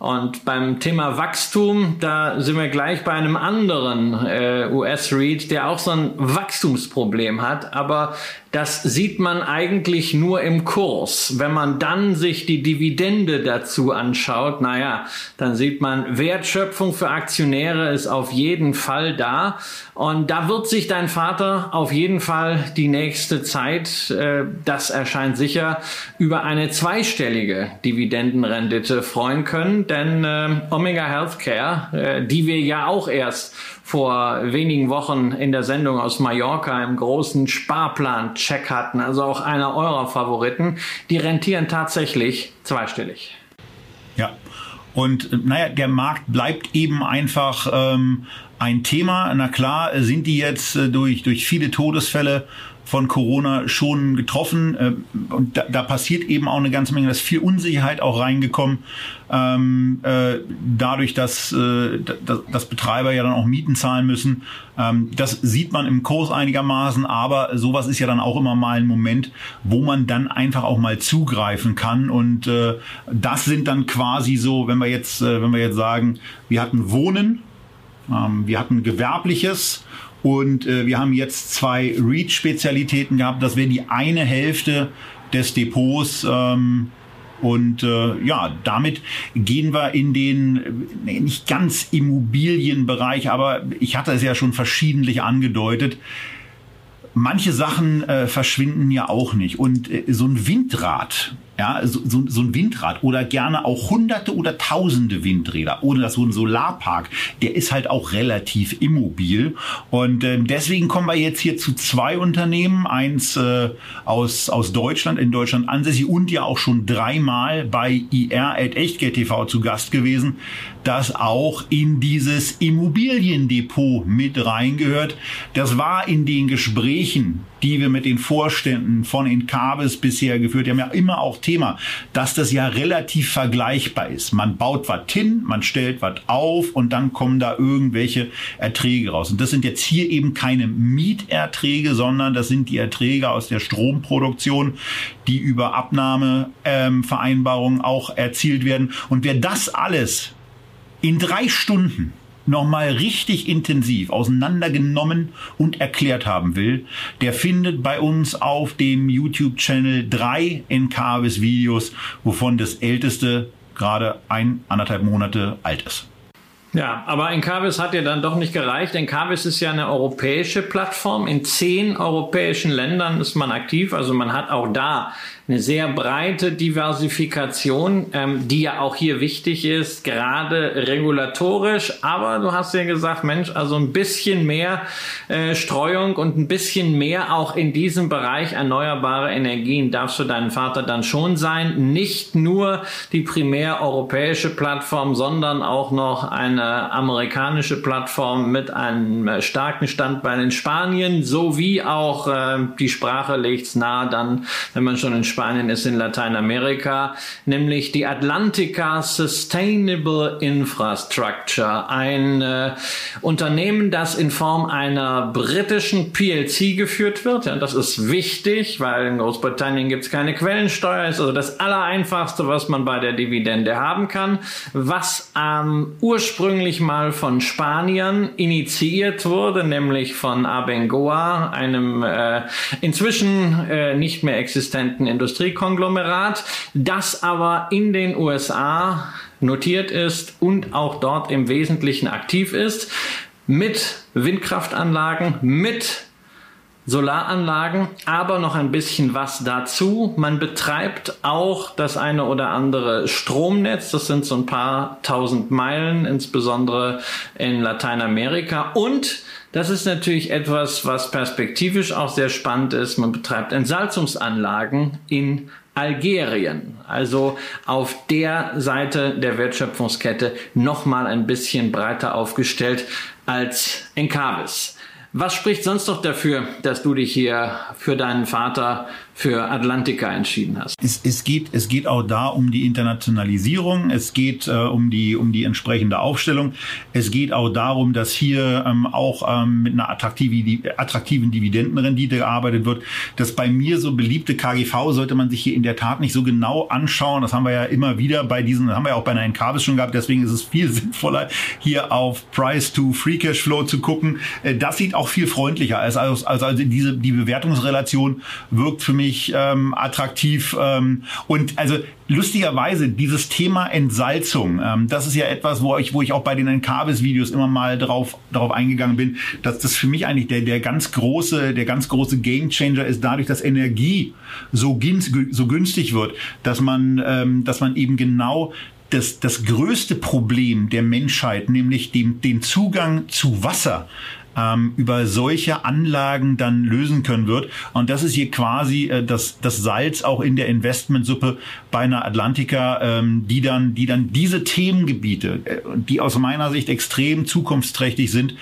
Und beim Thema Wachstum, da sind wir gleich bei einem anderen äh, US-REIT, der auch so ein Wachstumsproblem hat, aber das sieht man eigentlich nur im Kurs. Wenn man dann sich die Dividende dazu anschaut, naja, dann sieht man, Wertschöpfung für Aktionäre ist auf jeden Fall da. Und da wird sich dein Vater auf jeden Fall die nächste Zeit, äh, das erscheint sicher, über eine zweistellige Dividendenrendite freuen können. Denn äh, Omega Healthcare, äh, die wir ja auch erst vor wenigen Wochen in der Sendung aus Mallorca im großen Sparplan-Check hatten, also auch einer eurer Favoriten, die rentieren tatsächlich zweistellig. Ja, und naja, der Markt bleibt eben einfach ähm, ein Thema. Na klar, sind die jetzt äh, durch, durch viele Todesfälle von Corona schon getroffen. Äh, und da, da passiert eben auch eine ganze Menge, da ist viel Unsicherheit auch reingekommen. Ähm, äh, dadurch, dass, äh, dass, dass Betreiber ja dann auch Mieten zahlen müssen. Ähm, das sieht man im Kurs einigermaßen, aber sowas ist ja dann auch immer mal ein Moment, wo man dann einfach auch mal zugreifen kann. Und äh, das sind dann quasi so, wenn wir jetzt, äh, wenn wir jetzt sagen, wir hatten Wohnen, ähm, wir hatten Gewerbliches und äh, wir haben jetzt zwei REACH-Spezialitäten gehabt. Das wäre die eine Hälfte des Depots. Ähm, und äh, ja, damit gehen wir in den äh, nicht ganz Immobilienbereich, aber ich hatte es ja schon verschiedentlich angedeutet manche Sachen äh, verschwinden ja auch nicht. Und äh, so ein Windrad, ja, so, so, ein Windrad oder gerne auch hunderte oder tausende Windräder oder so ein Solarpark, der ist halt auch relativ immobil. Und äh, deswegen kommen wir jetzt hier zu zwei Unternehmen, eins äh, aus, aus Deutschland, in Deutschland ansässig und ja auch schon dreimal bei IR at Echtgeld TV zu Gast gewesen, das auch in dieses Immobiliendepot mit reingehört. Das war in den Gesprächen die wir mit den Vorständen von Incabis bisher geführt haben, ja immer auch Thema, dass das ja relativ vergleichbar ist. Man baut was hin, man stellt was auf und dann kommen da irgendwelche Erträge raus. Und das sind jetzt hier eben keine Mieterträge, sondern das sind die Erträge aus der Stromproduktion, die über Abnahmevereinbarungen ähm, auch erzielt werden. Und wer das alles in drei Stunden nochmal richtig intensiv auseinandergenommen und erklärt haben will, der findet bei uns auf dem YouTube-Channel drei NKWs-Videos, wovon das älteste gerade ein, anderthalb Monate alt ist. Ja, aber Encarvis hat ja dann doch nicht gereicht. Encarvis ist ja eine europäische Plattform. In zehn europäischen Ländern ist man aktiv. Also man hat auch da eine sehr breite Diversifikation, ähm, die ja auch hier wichtig ist, gerade regulatorisch. Aber du hast ja gesagt, Mensch, also ein bisschen mehr äh, Streuung und ein bisschen mehr auch in diesem Bereich erneuerbare Energien darfst du deinen Vater dann schon sein. Nicht nur die primär europäische Plattform, sondern auch noch eine amerikanische Plattform mit einem starken Standbein in Spanien, sowie auch äh, die Sprache legt's nahe, dann, wenn man schon in Spanien ist in Lateinamerika, nämlich die Atlantica Sustainable Infrastructure, ein äh, Unternehmen, das in Form einer britischen PLC geführt wird. Ja, das ist wichtig, weil in Großbritannien gibt es keine Quellensteuer, ist also das Allereinfachste, was man bei der Dividende haben kann, was ähm, ursprünglich mal von Spaniern initiiert wurde, nämlich von Abengoa, einem äh, inzwischen äh, nicht mehr existenten Industriekonglomerat, das aber in den USA notiert ist und auch dort im Wesentlichen aktiv ist, mit Windkraftanlagen, mit Solaranlagen, aber noch ein bisschen was dazu. Man betreibt auch das eine oder andere Stromnetz. Das sind so ein paar tausend Meilen, insbesondere in Lateinamerika. Und das ist natürlich etwas, was perspektivisch auch sehr spannend ist. Man betreibt Entsalzungsanlagen in Algerien, also auf der Seite der Wertschöpfungskette nochmal ein bisschen breiter aufgestellt als Encavis. Was spricht sonst noch dafür, dass du dich hier für deinen Vater für Atlantica entschieden hast. Es, es, geht, es geht auch da um die Internationalisierung, es geht äh, um, die, um die entsprechende Aufstellung, es geht auch darum, dass hier ähm, auch ähm, mit einer attraktiven, attraktiven Dividendenrendite gearbeitet wird. Das bei mir so beliebte KGV sollte man sich hier in der Tat nicht so genau anschauen. Das haben wir ja immer wieder bei diesen, haben wir ja auch bei einer Encarvis schon gehabt, deswegen ist es viel <laughs> sinnvoller, hier auf Price to Free Cash Flow zu gucken. Äh, das sieht auch viel freundlicher als, als, also diese, die Bewertungsrelation wirkt für mich ähm, attraktiv. Ähm, und also lustigerweise dieses Thema Entsalzung, ähm, das ist ja etwas, wo ich, wo ich auch bei den Encarvis-Videos immer mal drauf, darauf eingegangen bin, dass das für mich eigentlich der, der ganz große, der ganz große Gamechanger ist, dadurch, dass Energie so, so günstig wird, dass man, ähm, dass man eben genau das, das größte Problem der Menschheit, nämlich dem, den Zugang zu Wasser, ähm, über solche Anlagen dann lösen können wird. Und das ist hier quasi äh, das, das Salz auch in der Investmentsuppe bei einer Atlantica, ähm, die dann, die dann diese Themengebiete, äh, die aus meiner Sicht extrem zukunftsträchtig sind,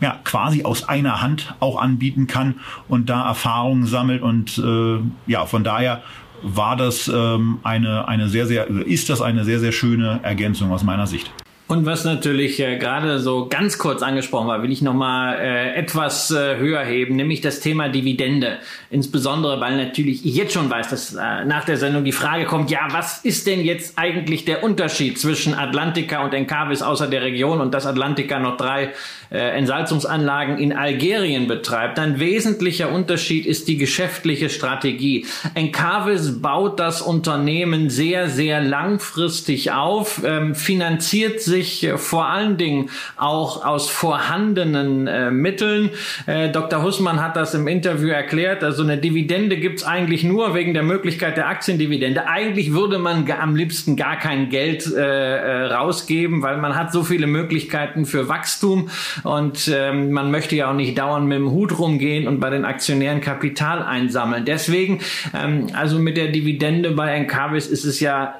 ja, quasi aus einer Hand auch anbieten kann und da Erfahrungen sammelt und äh, ja, von daher war das ähm, eine, eine sehr, sehr, ist das eine sehr, sehr schöne Ergänzung aus meiner Sicht. Und was natürlich äh, gerade so ganz kurz angesprochen war, will ich nochmal äh, etwas äh, höher heben, nämlich das Thema Dividende. Insbesondere, weil natürlich ich jetzt schon weiß, dass äh, nach der Sendung die Frage kommt, ja, was ist denn jetzt eigentlich der Unterschied zwischen Atlantica und Encavis außer der Region und dass Atlantica noch drei äh, Entsalzungsanlagen in Algerien betreibt? Ein wesentlicher Unterschied ist die geschäftliche Strategie. Encavis baut das Unternehmen sehr, sehr langfristig auf, ähm, finanziert sich sich vor allen Dingen auch aus vorhandenen äh, Mitteln. Äh, Dr. Hussmann hat das im Interview erklärt. Also eine Dividende gibt's eigentlich nur wegen der Möglichkeit der Aktiendividende. Eigentlich würde man am liebsten gar kein Geld äh, äh, rausgeben, weil man hat so viele Möglichkeiten für Wachstum und ähm, man möchte ja auch nicht dauernd mit dem Hut rumgehen und bei den Aktionären Kapital einsammeln. Deswegen, ähm, also mit der Dividende bei Encarvis ist es ja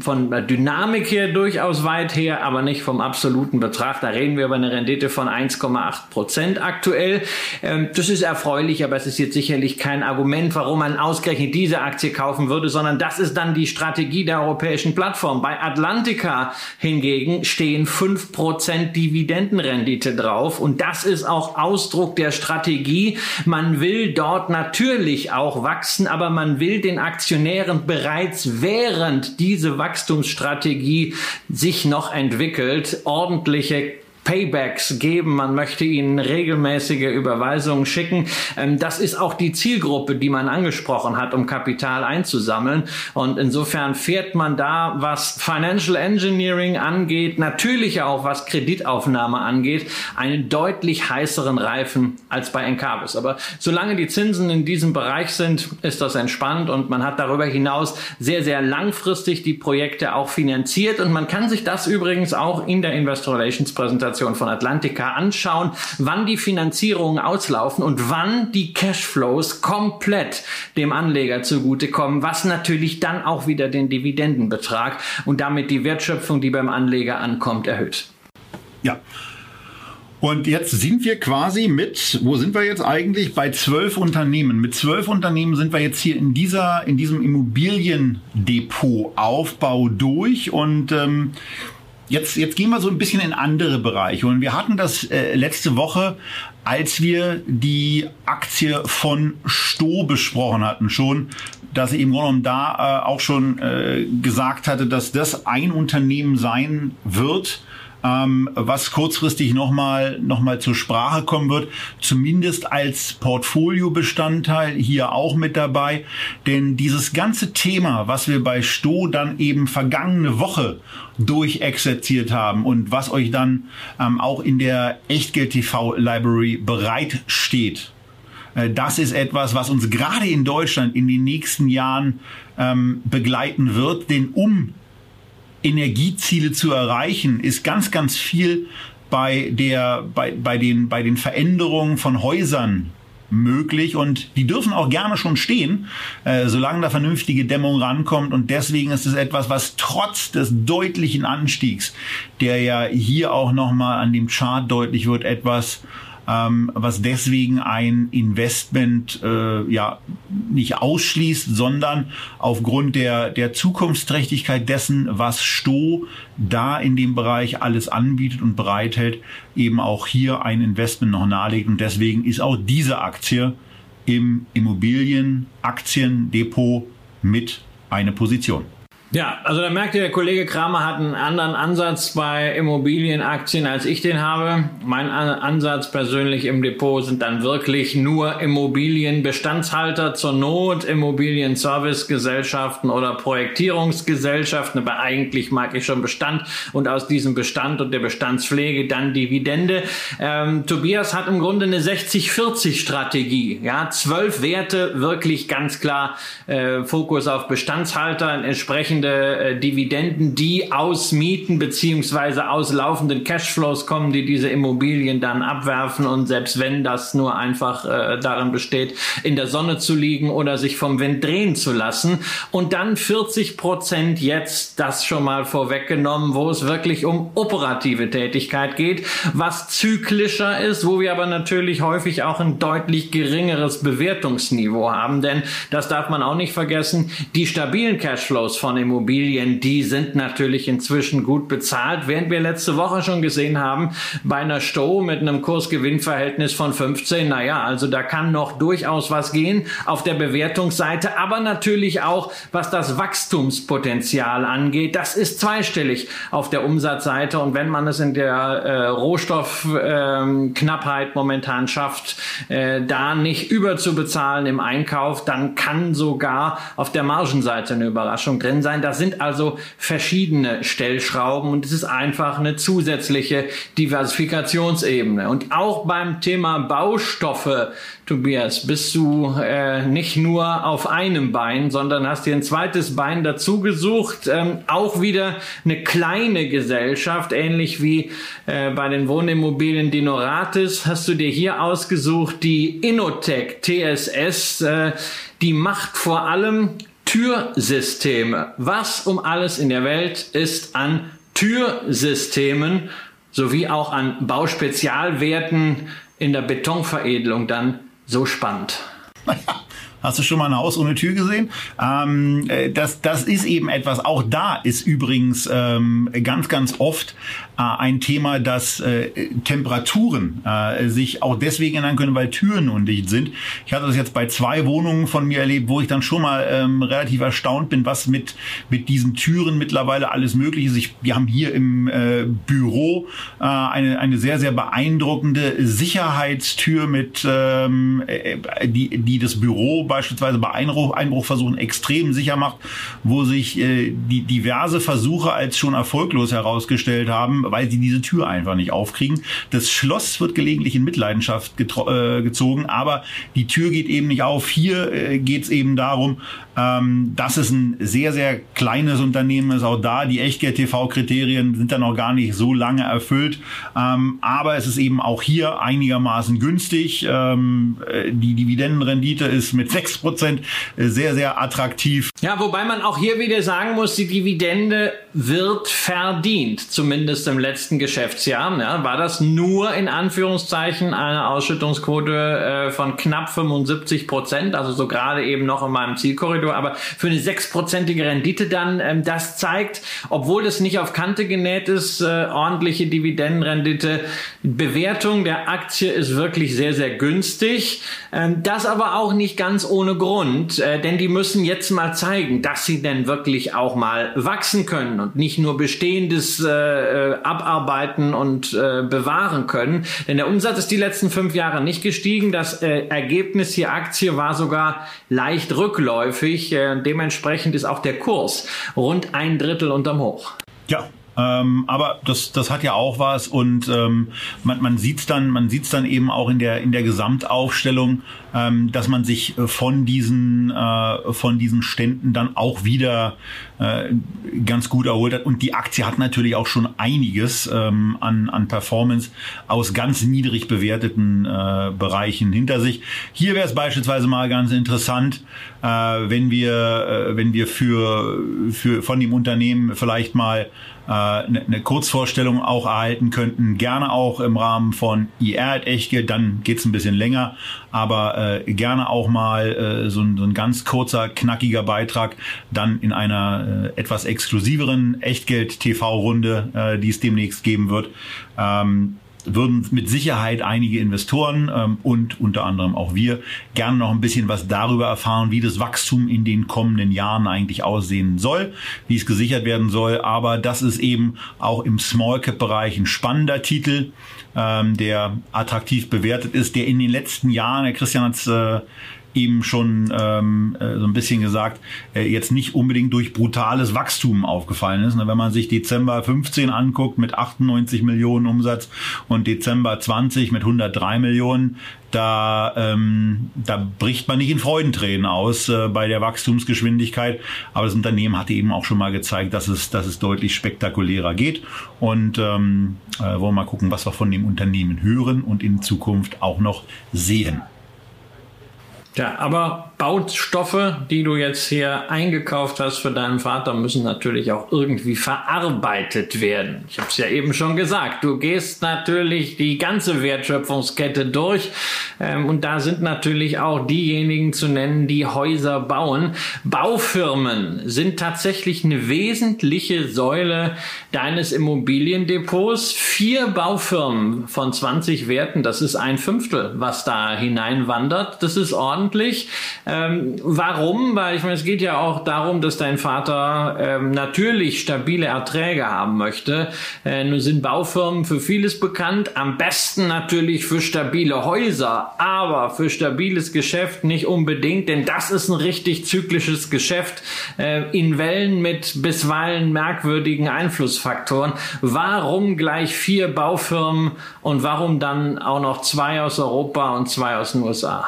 von der Dynamik her durchaus weit her, aber nicht vom absoluten Betrag. Da reden wir über eine Rendite von 1,8 Prozent aktuell. Ähm, das ist erfreulich, aber es ist jetzt sicherlich kein Argument, warum man ausgerechnet diese Aktie kaufen würde, sondern das ist dann die Strategie der europäischen Plattform. Bei Atlantica hingegen stehen 5 Prozent Dividendenrendite drauf und das ist auch Ausdruck der Strategie. Man will dort natürlich auch wachsen, aber man will den Aktionären bereits während diese Wachstumsstrategie sich noch entwickelt, ordentliche Paybacks geben, man möchte ihnen regelmäßige Überweisungen schicken. Ähm, das ist auch die Zielgruppe, die man angesprochen hat, um Kapital einzusammeln. Und insofern fährt man da, was Financial Engineering angeht, natürlich auch was Kreditaufnahme angeht, einen deutlich heißeren Reifen als bei Encarvis. Aber solange die Zinsen in diesem Bereich sind, ist das entspannt und man hat darüber hinaus sehr, sehr langfristig die Projekte auch finanziert und man kann sich das übrigens auch in der Investor Relations Präsentation Präsentation von Atlantica anschauen, wann die Finanzierungen auslaufen und wann die Cashflows komplett dem Anleger zugutekommen, was natürlich dann auch wieder den Dividendenbetrag und damit die Wertschöpfung, die beim Anleger ankommt, erhöht. Ja. Und jetzt sind wir quasi mit, wo sind wir jetzt eigentlich? Bei zwölf Unternehmen. Mit zwölf Unternehmen sind wir jetzt hier in dieser, in diesem Immobiliendepot-Aufbau durch und ähm, Jetzt, jetzt gehen wir so ein bisschen in andere Bereiche. Und wir hatten das äh, letzte Woche, als wir die Aktie von Sto besprochen hatten, schon, dass ich im Grunde genommen da äh, auch schon äh, gesagt hatte, dass das ein Unternehmen sein wird, ähm, was kurzfristig nochmal noch mal zur Sprache kommen wird, zumindest als Portfoliobestandteil hier auch mit dabei. Denn dieses ganze Thema, was wir bei Sto dann eben vergangene Woche durchexerziert haben und was euch dann ähm, auch in der Echtgeld TV Library bereitsteht, äh, das ist etwas, was uns gerade in Deutschland in den nächsten Jahren ähm, begleiten wird. Denn um Energieziele zu erreichen, ist ganz, ganz viel bei der, bei, bei den, bei den Veränderungen von Häusern möglich. Und die dürfen auch gerne schon stehen, äh, solange da vernünftige Dämmung rankommt. Und deswegen ist es etwas, was trotz des deutlichen Anstiegs, der ja hier auch nochmal an dem Chart deutlich wird, etwas ähm, was deswegen ein Investment äh, ja nicht ausschließt, sondern aufgrund der, der Zukunftsträchtigkeit dessen, was Sto da in dem Bereich alles anbietet und bereithält, eben auch hier ein Investment noch nahelegt. Und deswegen ist auch diese Aktie im Immobilienaktiendepot mit eine Position. Ja, also da merkt ihr, der Kollege Kramer hat einen anderen Ansatz bei Immobilienaktien, als ich den habe. Mein Ansatz persönlich im Depot sind dann wirklich nur Immobilienbestandshalter zur Not, Immobilien-Service-Gesellschaften oder Projektierungsgesellschaften. Aber eigentlich mag ich schon Bestand und aus diesem Bestand und der Bestandspflege dann Dividende. Ähm, Tobias hat im Grunde eine 60-40-Strategie. Ja, zwölf Werte, wirklich ganz klar äh, Fokus auf Bestandshalter, entsprechend entsprechende äh, Dividenden, die aus Mieten beziehungsweise aus laufenden Cashflows kommen, die diese Immobilien dann abwerfen. Und selbst wenn das nur einfach äh, darin besteht, in der Sonne zu liegen oder sich vom Wind drehen zu lassen. Und dann 40 Prozent jetzt das schon mal vorweggenommen, wo es wirklich um operative Tätigkeit geht, was zyklischer ist, wo wir aber natürlich häufig auch ein deutlich geringeres Bewertungsniveau haben, denn das darf man auch nicht vergessen, die stabilen Cashflows von Immobilien, die sind natürlich inzwischen gut bezahlt, während wir letzte Woche schon gesehen haben, bei einer Stow mit einem Kursgewinnverhältnis von 15, naja, also da kann noch durchaus was gehen auf der Bewertungsseite, aber natürlich auch, was das Wachstumspotenzial angeht, das ist zweistellig auf der Umsatzseite. Und wenn man es in der äh, Rohstoffknappheit äh, momentan schafft, äh, da nicht überzubezahlen im Einkauf, dann kann sogar auf der Margenseite eine Überraschung drin sein sein. Das sind also verschiedene Stellschrauben und es ist einfach eine zusätzliche Diversifikationsebene. Und auch beim Thema Baustoffe, Tobias, bist du äh, nicht nur auf einem Bein, sondern hast dir ein zweites Bein dazu gesucht. Ähm, auch wieder eine kleine Gesellschaft, ähnlich wie äh, bei den Wohnimmobilien Dinoratis, hast du dir hier ausgesucht die Innotech TSS. Äh, die macht vor allem Türsysteme. Was um alles in der Welt ist an Türsystemen sowie auch an Bauspezialwerten in der Betonveredelung dann so spannend? <laughs> Hast du schon mal ein Haus ohne Tür gesehen? Ähm, äh, das, das ist eben etwas, auch da ist übrigens ähm, ganz, ganz oft ein Thema, dass äh, Temperaturen äh, sich auch deswegen ändern können, weil Türen undicht sind. Ich hatte das jetzt bei zwei Wohnungen von mir erlebt, wo ich dann schon mal ähm, relativ erstaunt bin, was mit, mit diesen Türen mittlerweile alles möglich ist. Ich, wir haben hier im äh, Büro äh, eine, eine sehr, sehr beeindruckende Sicherheitstür mit, ähm, äh, die, die das Büro beispielsweise bei Einbruch, Einbruchversuchen extrem sicher macht, wo sich äh, die diverse Versuche als schon erfolglos herausgestellt haben, weil sie diese Tür einfach nicht aufkriegen. Das Schloss wird gelegentlich in Mitleidenschaft äh, gezogen, aber die Tür geht eben nicht auf. Hier äh, geht es eben darum, ähm, dass es ein sehr, sehr kleines Unternehmen ist. Auch da, die Echtgeld-TV-Kriterien sind dann noch gar nicht so lange erfüllt. Ähm, aber es ist eben auch hier einigermaßen günstig. Ähm, äh, die Dividendenrendite ist mit 6% sehr, sehr attraktiv. Ja, wobei man auch hier wieder sagen muss, die Dividende wird verdient, zumindest im letzten Geschäftsjahr. Ja, war das nur in Anführungszeichen eine Ausschüttungsquote äh, von knapp 75 Prozent, also so gerade eben noch in meinem Zielkorridor, aber für eine sechsprozentige Rendite dann, ähm, das zeigt, obwohl es nicht auf Kante genäht ist, äh, ordentliche Dividendenrendite. Bewertung der Aktie ist wirklich sehr, sehr günstig. Ähm, das aber auch nicht ganz ohne Grund, äh, denn die müssen jetzt mal zeigen, dass sie denn wirklich auch mal wachsen können und nicht nur bestehendes äh, äh, abarbeiten und äh, bewahren können. Denn der Umsatz ist die letzten fünf Jahre nicht gestiegen. Das äh, Ergebnis hier Aktie war sogar leicht rückläufig. Äh, dementsprechend ist auch der Kurs rund ein Drittel unterm Hoch. Ja, ähm, aber das, das hat ja auch was und ähm, man, man sieht es dann, man sieht's dann eben auch in der, in der Gesamtaufstellung, ähm, dass man sich äh, von diesen, äh, von diesen Ständen dann auch wieder äh, ganz gut erholt hat. Und die Aktie hat natürlich auch schon einiges ähm, an, an Performance aus ganz niedrig bewerteten äh, Bereichen hinter sich. Hier wäre es beispielsweise mal ganz interessant, äh, wenn wir, äh, wenn wir für, für von dem Unternehmen vielleicht mal eine, eine Kurzvorstellung auch erhalten könnten, gerne auch im Rahmen von IR Echtgeld, dann geht's ein bisschen länger, aber äh, gerne auch mal äh, so, ein, so ein ganz kurzer, knackiger Beitrag dann in einer äh, etwas exklusiveren Echtgeld-TV-Runde, äh, die es demnächst geben wird. Ähm, würden mit Sicherheit einige Investoren ähm, und unter anderem auch wir gerne noch ein bisschen was darüber erfahren, wie das Wachstum in den kommenden Jahren eigentlich aussehen soll, wie es gesichert werden soll. Aber das ist eben auch im Small Cap Bereich ein spannender Titel, ähm, der attraktiv bewertet ist, der in den letzten Jahren, der Christian hat es äh, eben schon ähm, äh, so ein bisschen gesagt, äh, jetzt nicht unbedingt durch brutales Wachstum aufgefallen ist. Wenn man sich Dezember 15 anguckt mit 98 Millionen Umsatz und Dezember 20 mit 103 Millionen, da, ähm, da bricht man nicht in Freudentränen aus äh, bei der Wachstumsgeschwindigkeit. Aber das Unternehmen hatte eben auch schon mal gezeigt, dass es, dass es deutlich spektakulärer geht. Und ähm, äh, wollen wir mal gucken, was wir von dem Unternehmen hören und in Zukunft auch noch sehen. Ja, aber Baustoffe, die du jetzt hier eingekauft hast für deinen Vater, müssen natürlich auch irgendwie verarbeitet werden. Ich habe es ja eben schon gesagt. Du gehst natürlich die ganze Wertschöpfungskette durch ähm, und da sind natürlich auch diejenigen zu nennen, die Häuser bauen. Baufirmen sind tatsächlich eine wesentliche Säule deines Immobiliendepots. Vier Baufirmen von 20 Werten, das ist ein Fünftel, was da hineinwandert. Das ist ordentlich. Warum? Weil ich meine, es geht ja auch darum, dass dein Vater ähm, natürlich stabile Erträge haben möchte. Äh, nun sind Baufirmen für vieles bekannt, am besten natürlich für stabile Häuser, aber für stabiles Geschäft nicht unbedingt, denn das ist ein richtig zyklisches Geschäft äh, in Wellen mit bisweilen merkwürdigen Einflussfaktoren. Warum gleich vier Baufirmen und warum dann auch noch zwei aus Europa und zwei aus den USA?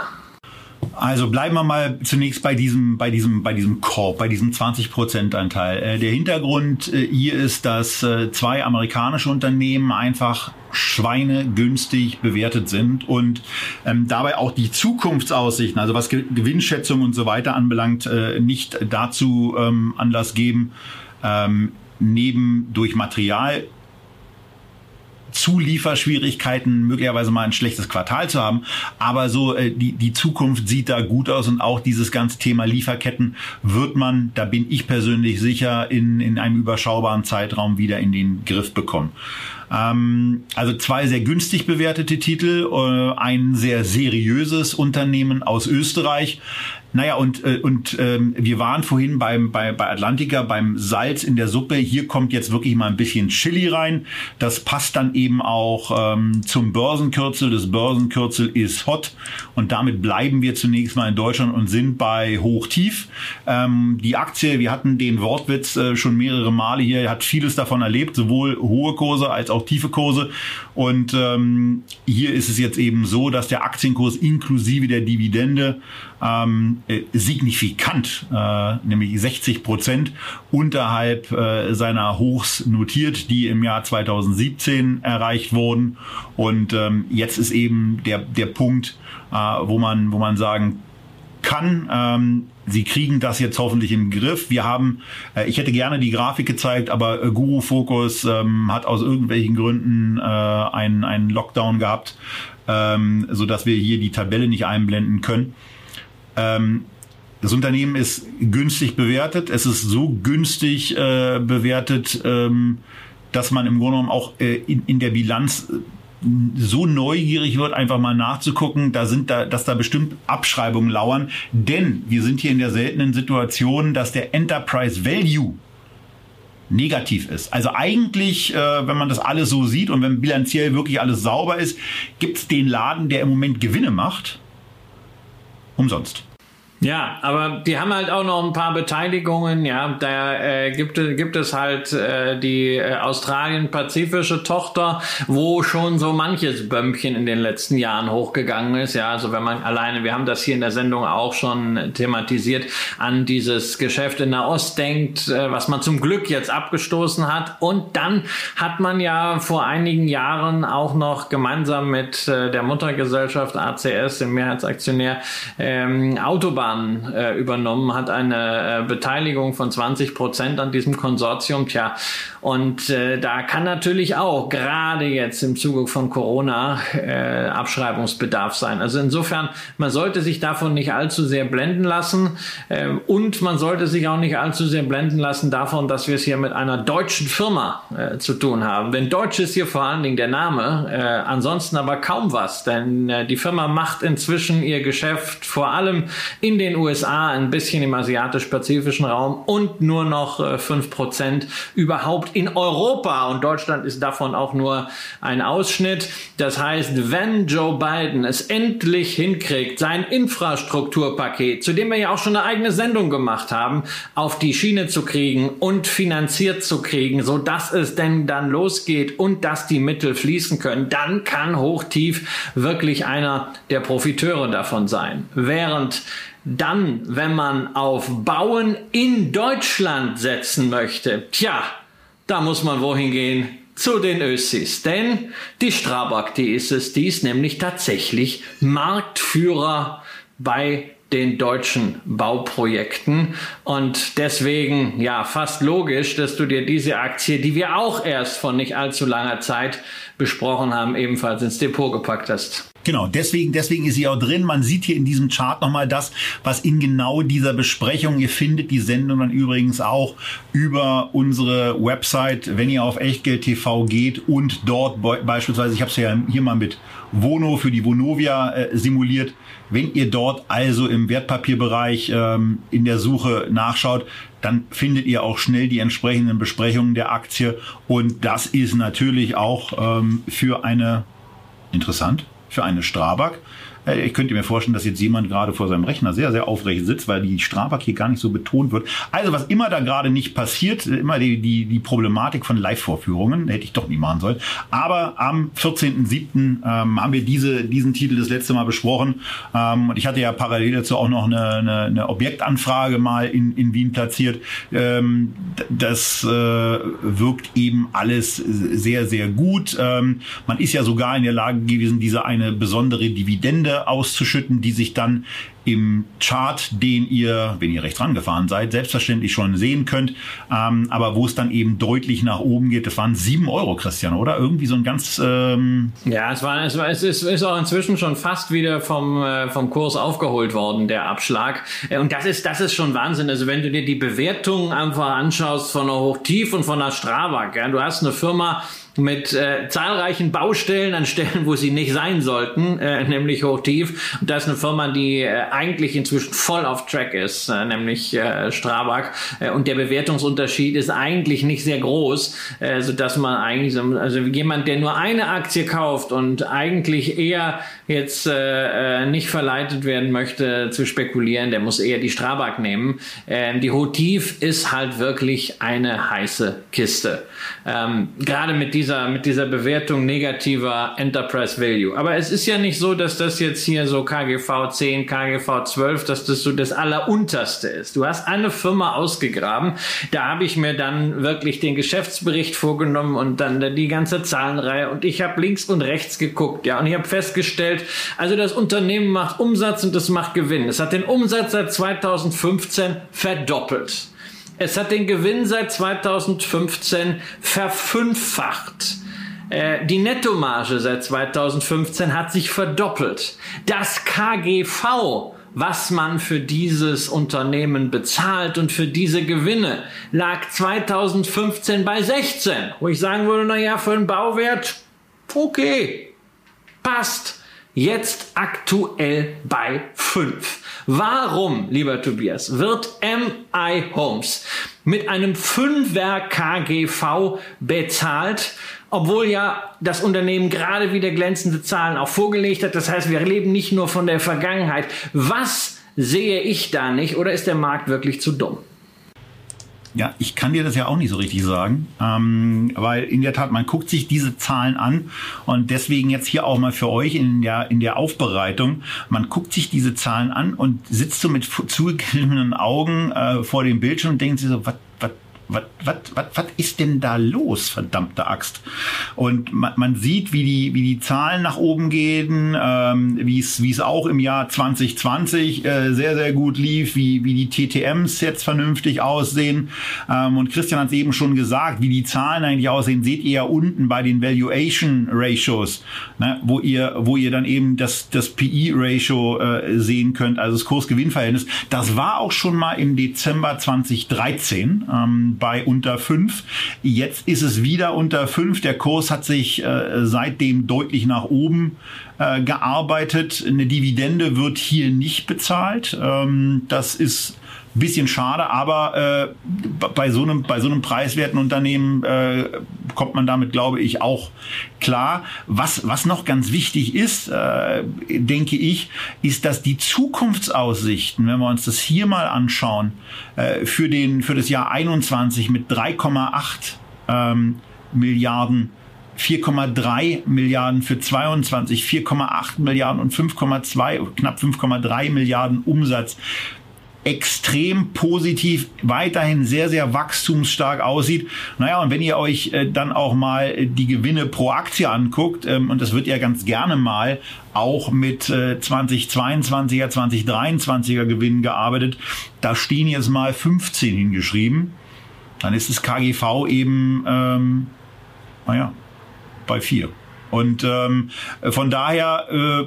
Also bleiben wir mal zunächst bei diesem, bei diesem, bei diesem Korb, bei diesem 20 Prozent Anteil. Äh, der Hintergrund äh, hier ist, dass äh, zwei amerikanische Unternehmen einfach schweinegünstig bewertet sind und ähm, dabei auch die Zukunftsaussichten, also was Ge Gewinnschätzung und so weiter anbelangt, äh, nicht dazu ähm, Anlass geben, ähm, neben durch Material Zulieferschwierigkeiten, möglicherweise mal ein schlechtes Quartal zu haben. Aber so äh, die, die Zukunft sieht da gut aus und auch dieses ganze Thema Lieferketten wird man, da bin ich persönlich sicher, in, in einem überschaubaren Zeitraum wieder in den Griff bekommen. Ähm, also zwei sehr günstig bewertete Titel, äh, ein sehr seriöses Unternehmen aus Österreich. Naja, und, äh, und ähm, wir waren vorhin beim, bei, bei Atlantica beim Salz in der Suppe. Hier kommt jetzt wirklich mal ein bisschen Chili rein. Das passt dann eben auch ähm, zum Börsenkürzel. Das Börsenkürzel ist hot und damit bleiben wir zunächst mal in Deutschland und sind bei Hochtief. Ähm, die Aktie, wir hatten den Wortwitz äh, schon mehrere Male hier, hat vieles davon erlebt, sowohl hohe Kurse als auch tiefe Kurse. Und ähm, hier ist es jetzt eben so, dass der Aktienkurs inklusive der Dividende ähm, äh, signifikant, äh, nämlich 60 Prozent unterhalb äh, seiner Hochs notiert, die im Jahr 2017 erreicht wurden. Und ähm, jetzt ist eben der, der Punkt, äh, wo man, wo man sagen kann, ähm, Sie kriegen das jetzt hoffentlich im Griff. Wir haben, äh, ich hätte gerne die Grafik gezeigt, aber äh, Guru Focus ähm, hat aus irgendwelchen Gründen äh, einen, einen Lockdown gehabt, ähm, so dass wir hier die Tabelle nicht einblenden können. Ähm, das Unternehmen ist günstig bewertet. Es ist so günstig äh, bewertet, ähm, dass man im Grunde genommen auch äh, in, in der Bilanz äh, so neugierig wird, einfach mal nachzugucken, da sind da, dass da bestimmt Abschreibungen lauern. Denn wir sind hier in der seltenen Situation, dass der Enterprise Value negativ ist. Also eigentlich, äh, wenn man das alles so sieht und wenn bilanziell wirklich alles sauber ist, gibt es den Laden, der im Moment Gewinne macht, umsonst. Ja, aber die haben halt auch noch ein paar Beteiligungen. Ja, da äh, gibt, gibt es halt äh, die äh, Australien-pazifische Tochter, wo schon so manches Bömpchen in den letzten Jahren hochgegangen ist. Ja, also wenn man alleine, wir haben das hier in der Sendung auch schon thematisiert, an dieses Geschäft in der Ost denkt, äh, was man zum Glück jetzt abgestoßen hat. Und dann hat man ja vor einigen Jahren auch noch gemeinsam mit äh, der Muttergesellschaft ACS, dem Mehrheitsaktionär, ähm, Autobahn Eisenbahn äh, übernommen, hat eine äh, Beteiligung von 20 Prozent an diesem Konsortium. Tja, und äh, da kann natürlich auch gerade jetzt im Zuge von Corona äh, Abschreibungsbedarf sein. Also insofern, man sollte sich davon nicht allzu sehr blenden lassen äh, und man sollte sich auch nicht allzu sehr blenden lassen davon, dass wir es hier mit einer deutschen Firma äh, zu tun haben. Denn Deutsch ist hier vor allen Dingen der Name, äh, ansonsten aber kaum was, denn äh, die Firma macht inzwischen ihr Geschäft vor allem in den USA, ein bisschen im asiatisch-pazifischen Raum und nur noch äh, fünf Prozent überhaupt in Europa. Und Deutschland ist davon auch nur ein Ausschnitt. Das heißt, wenn Joe Biden es endlich hinkriegt, sein Infrastrukturpaket, zu dem wir ja auch schon eine eigene Sendung gemacht haben, auf die Schiene zu kriegen und finanziert zu kriegen, so dass es denn dann losgeht und dass die Mittel fließen können, dann kann Hochtief wirklich einer der Profiteure davon sein. Während dann, wenn man auf Bauen in Deutschland setzen möchte, tja, da muss man wohin gehen? Zu den Össis. Denn die Strabag, die ist es, die ist nämlich tatsächlich Marktführer bei den deutschen Bauprojekten. Und deswegen, ja, fast logisch, dass du dir diese Aktie, die wir auch erst von nicht allzu langer Zeit besprochen haben, ebenfalls ins Depot gepackt hast. Genau, deswegen, deswegen ist sie auch drin. Man sieht hier in diesem Chart nochmal das, was in genau dieser Besprechung, ihr findet. Die Sendung dann übrigens auch über unsere Website, wenn ihr auf Echtgeld TV geht und dort beispielsweise, ich habe es ja hier mal mit Vono für die Vonovia äh, simuliert, wenn ihr dort also im Wertpapierbereich ähm, in der Suche nachschaut, dann findet ihr auch schnell die entsprechenden Besprechungen der Aktie. Und das ist natürlich auch ähm, für eine interessant für eine Strabag. Äh, ich könnte mir vorstellen, dass jetzt jemand gerade vor seinem Rechner sehr, sehr aufrecht sitzt, weil die Strabag hier gar nicht so betont wird. Also was immer da gerade nicht passiert, immer die, die, die Problematik von Live-Vorführungen, hätte ich doch nie machen sollen. Aber am 14.07. Ähm, haben wir diese, diesen Titel das letzte Mal besprochen. Ähm, und ich hatte ja parallel dazu auch noch eine, eine, eine Objektanfrage mal in, in Wien platziert. Ähm, das äh, wirkt eben alles sehr, sehr gut. Man ist ja sogar in der Lage gewesen, diese eine besondere Dividende auszuschütten, die sich dann im Chart, den ihr, wenn ihr rechts rangefahren seid, selbstverständlich schon sehen könnt, ähm, aber wo es dann eben deutlich nach oben geht. Das waren sieben Euro, Christian, oder? Irgendwie so ein ganz... Ähm ja, es, war, es, war, es ist, ist auch inzwischen schon fast wieder vom, äh, vom Kurs aufgeholt worden, der Abschlag. Äh, und das ist, das ist schon Wahnsinn. Also wenn du dir die Bewertungen einfach anschaust von der Hochtief und von der Strabag, ja, du hast eine Firma, mit äh, zahlreichen Baustellen an Stellen, wo sie nicht sein sollten, äh, nämlich hochtief. Und da ist eine Firma, die äh, eigentlich inzwischen voll auf Track ist, äh, nämlich äh, Strabag. Äh, und der Bewertungsunterschied ist eigentlich nicht sehr groß, äh, so dass man eigentlich, so, also jemand, der nur eine Aktie kauft und eigentlich eher jetzt äh, äh, nicht verleitet werden möchte zu spekulieren, der muss eher die Strabag nehmen. Ähm, die Hotiv ist halt wirklich eine heiße Kiste. Ähm, Gerade mit dieser, mit dieser Bewertung negativer Enterprise Value. Aber es ist ja nicht so, dass das jetzt hier so KGV 10, KGV 12, dass das so das Allerunterste ist. Du hast eine Firma ausgegraben. Da habe ich mir dann wirklich den Geschäftsbericht vorgenommen und dann die ganze Zahlenreihe und ich habe links und rechts geguckt. Ja, und ich habe festgestellt. Also das Unternehmen macht Umsatz und es macht Gewinn. Es hat den Umsatz seit 2015 verdoppelt. Es hat den Gewinn seit 2015 verfünffacht. Äh, die Nettomarge seit 2015 hat sich verdoppelt. Das KGV, was man für dieses Unternehmen bezahlt und für diese Gewinne, lag 2015 bei 16. Wo ich sagen würde, na ja, für einen Bauwert, okay, passt jetzt aktuell bei 5. Warum, lieber Tobias, wird MI Homes mit einem 5er KGV bezahlt, obwohl ja das Unternehmen gerade wieder glänzende Zahlen auch vorgelegt hat. Das heißt, wir leben nicht nur von der Vergangenheit. Was sehe ich da nicht oder ist der Markt wirklich zu dumm? Ja, ich kann dir das ja auch nicht so richtig sagen, ähm, weil in der Tat, man guckt sich diese Zahlen an und deswegen jetzt hier auch mal für euch in der, in der Aufbereitung, man guckt sich diese Zahlen an und sitzt so mit zugekniffenen Augen äh, vor dem Bildschirm und denkt sich so, was was, ist denn da los, verdammte Axt? Und man, man sieht, wie die, wie die Zahlen nach oben gehen, ähm, wie es, auch im Jahr 2020 äh, sehr, sehr gut lief, wie, wie die TTMs jetzt vernünftig aussehen. Ähm, und Christian hat es eben schon gesagt, wie die Zahlen eigentlich aussehen, seht ihr ja unten bei den Valuation Ratios, ne, wo ihr, wo ihr dann eben das, das PE Ratio äh, sehen könnt, also das Kursgewinnverhältnis. Das war auch schon mal im Dezember 2013. Ähm, bei unter 5. Jetzt ist es wieder unter 5. Der Kurs hat sich äh, seitdem deutlich nach oben äh, gearbeitet. Eine Dividende wird hier nicht bezahlt. Ähm, das ist bisschen schade, aber äh, bei so einem bei so einem preiswerten Unternehmen äh, kommt man damit, glaube ich, auch klar. Was was noch ganz wichtig ist, äh, denke ich, ist, dass die Zukunftsaussichten, wenn wir uns das hier mal anschauen, äh, für den für das Jahr 21 mit 3,8 ähm, Milliarden 4,3 Milliarden für 22, 4,8 Milliarden und 5,2, knapp 5,3 Milliarden Umsatz extrem positiv, weiterhin sehr, sehr wachstumsstark aussieht. Naja, und wenn ihr euch äh, dann auch mal die Gewinne pro Aktie anguckt, ähm, und das wird ja ganz gerne mal auch mit äh, 2022er, 2023er Gewinnen gearbeitet, da stehen jetzt mal 15 hingeschrieben, dann ist das KGV eben, ähm, naja, bei 4. Und ähm, von daher äh,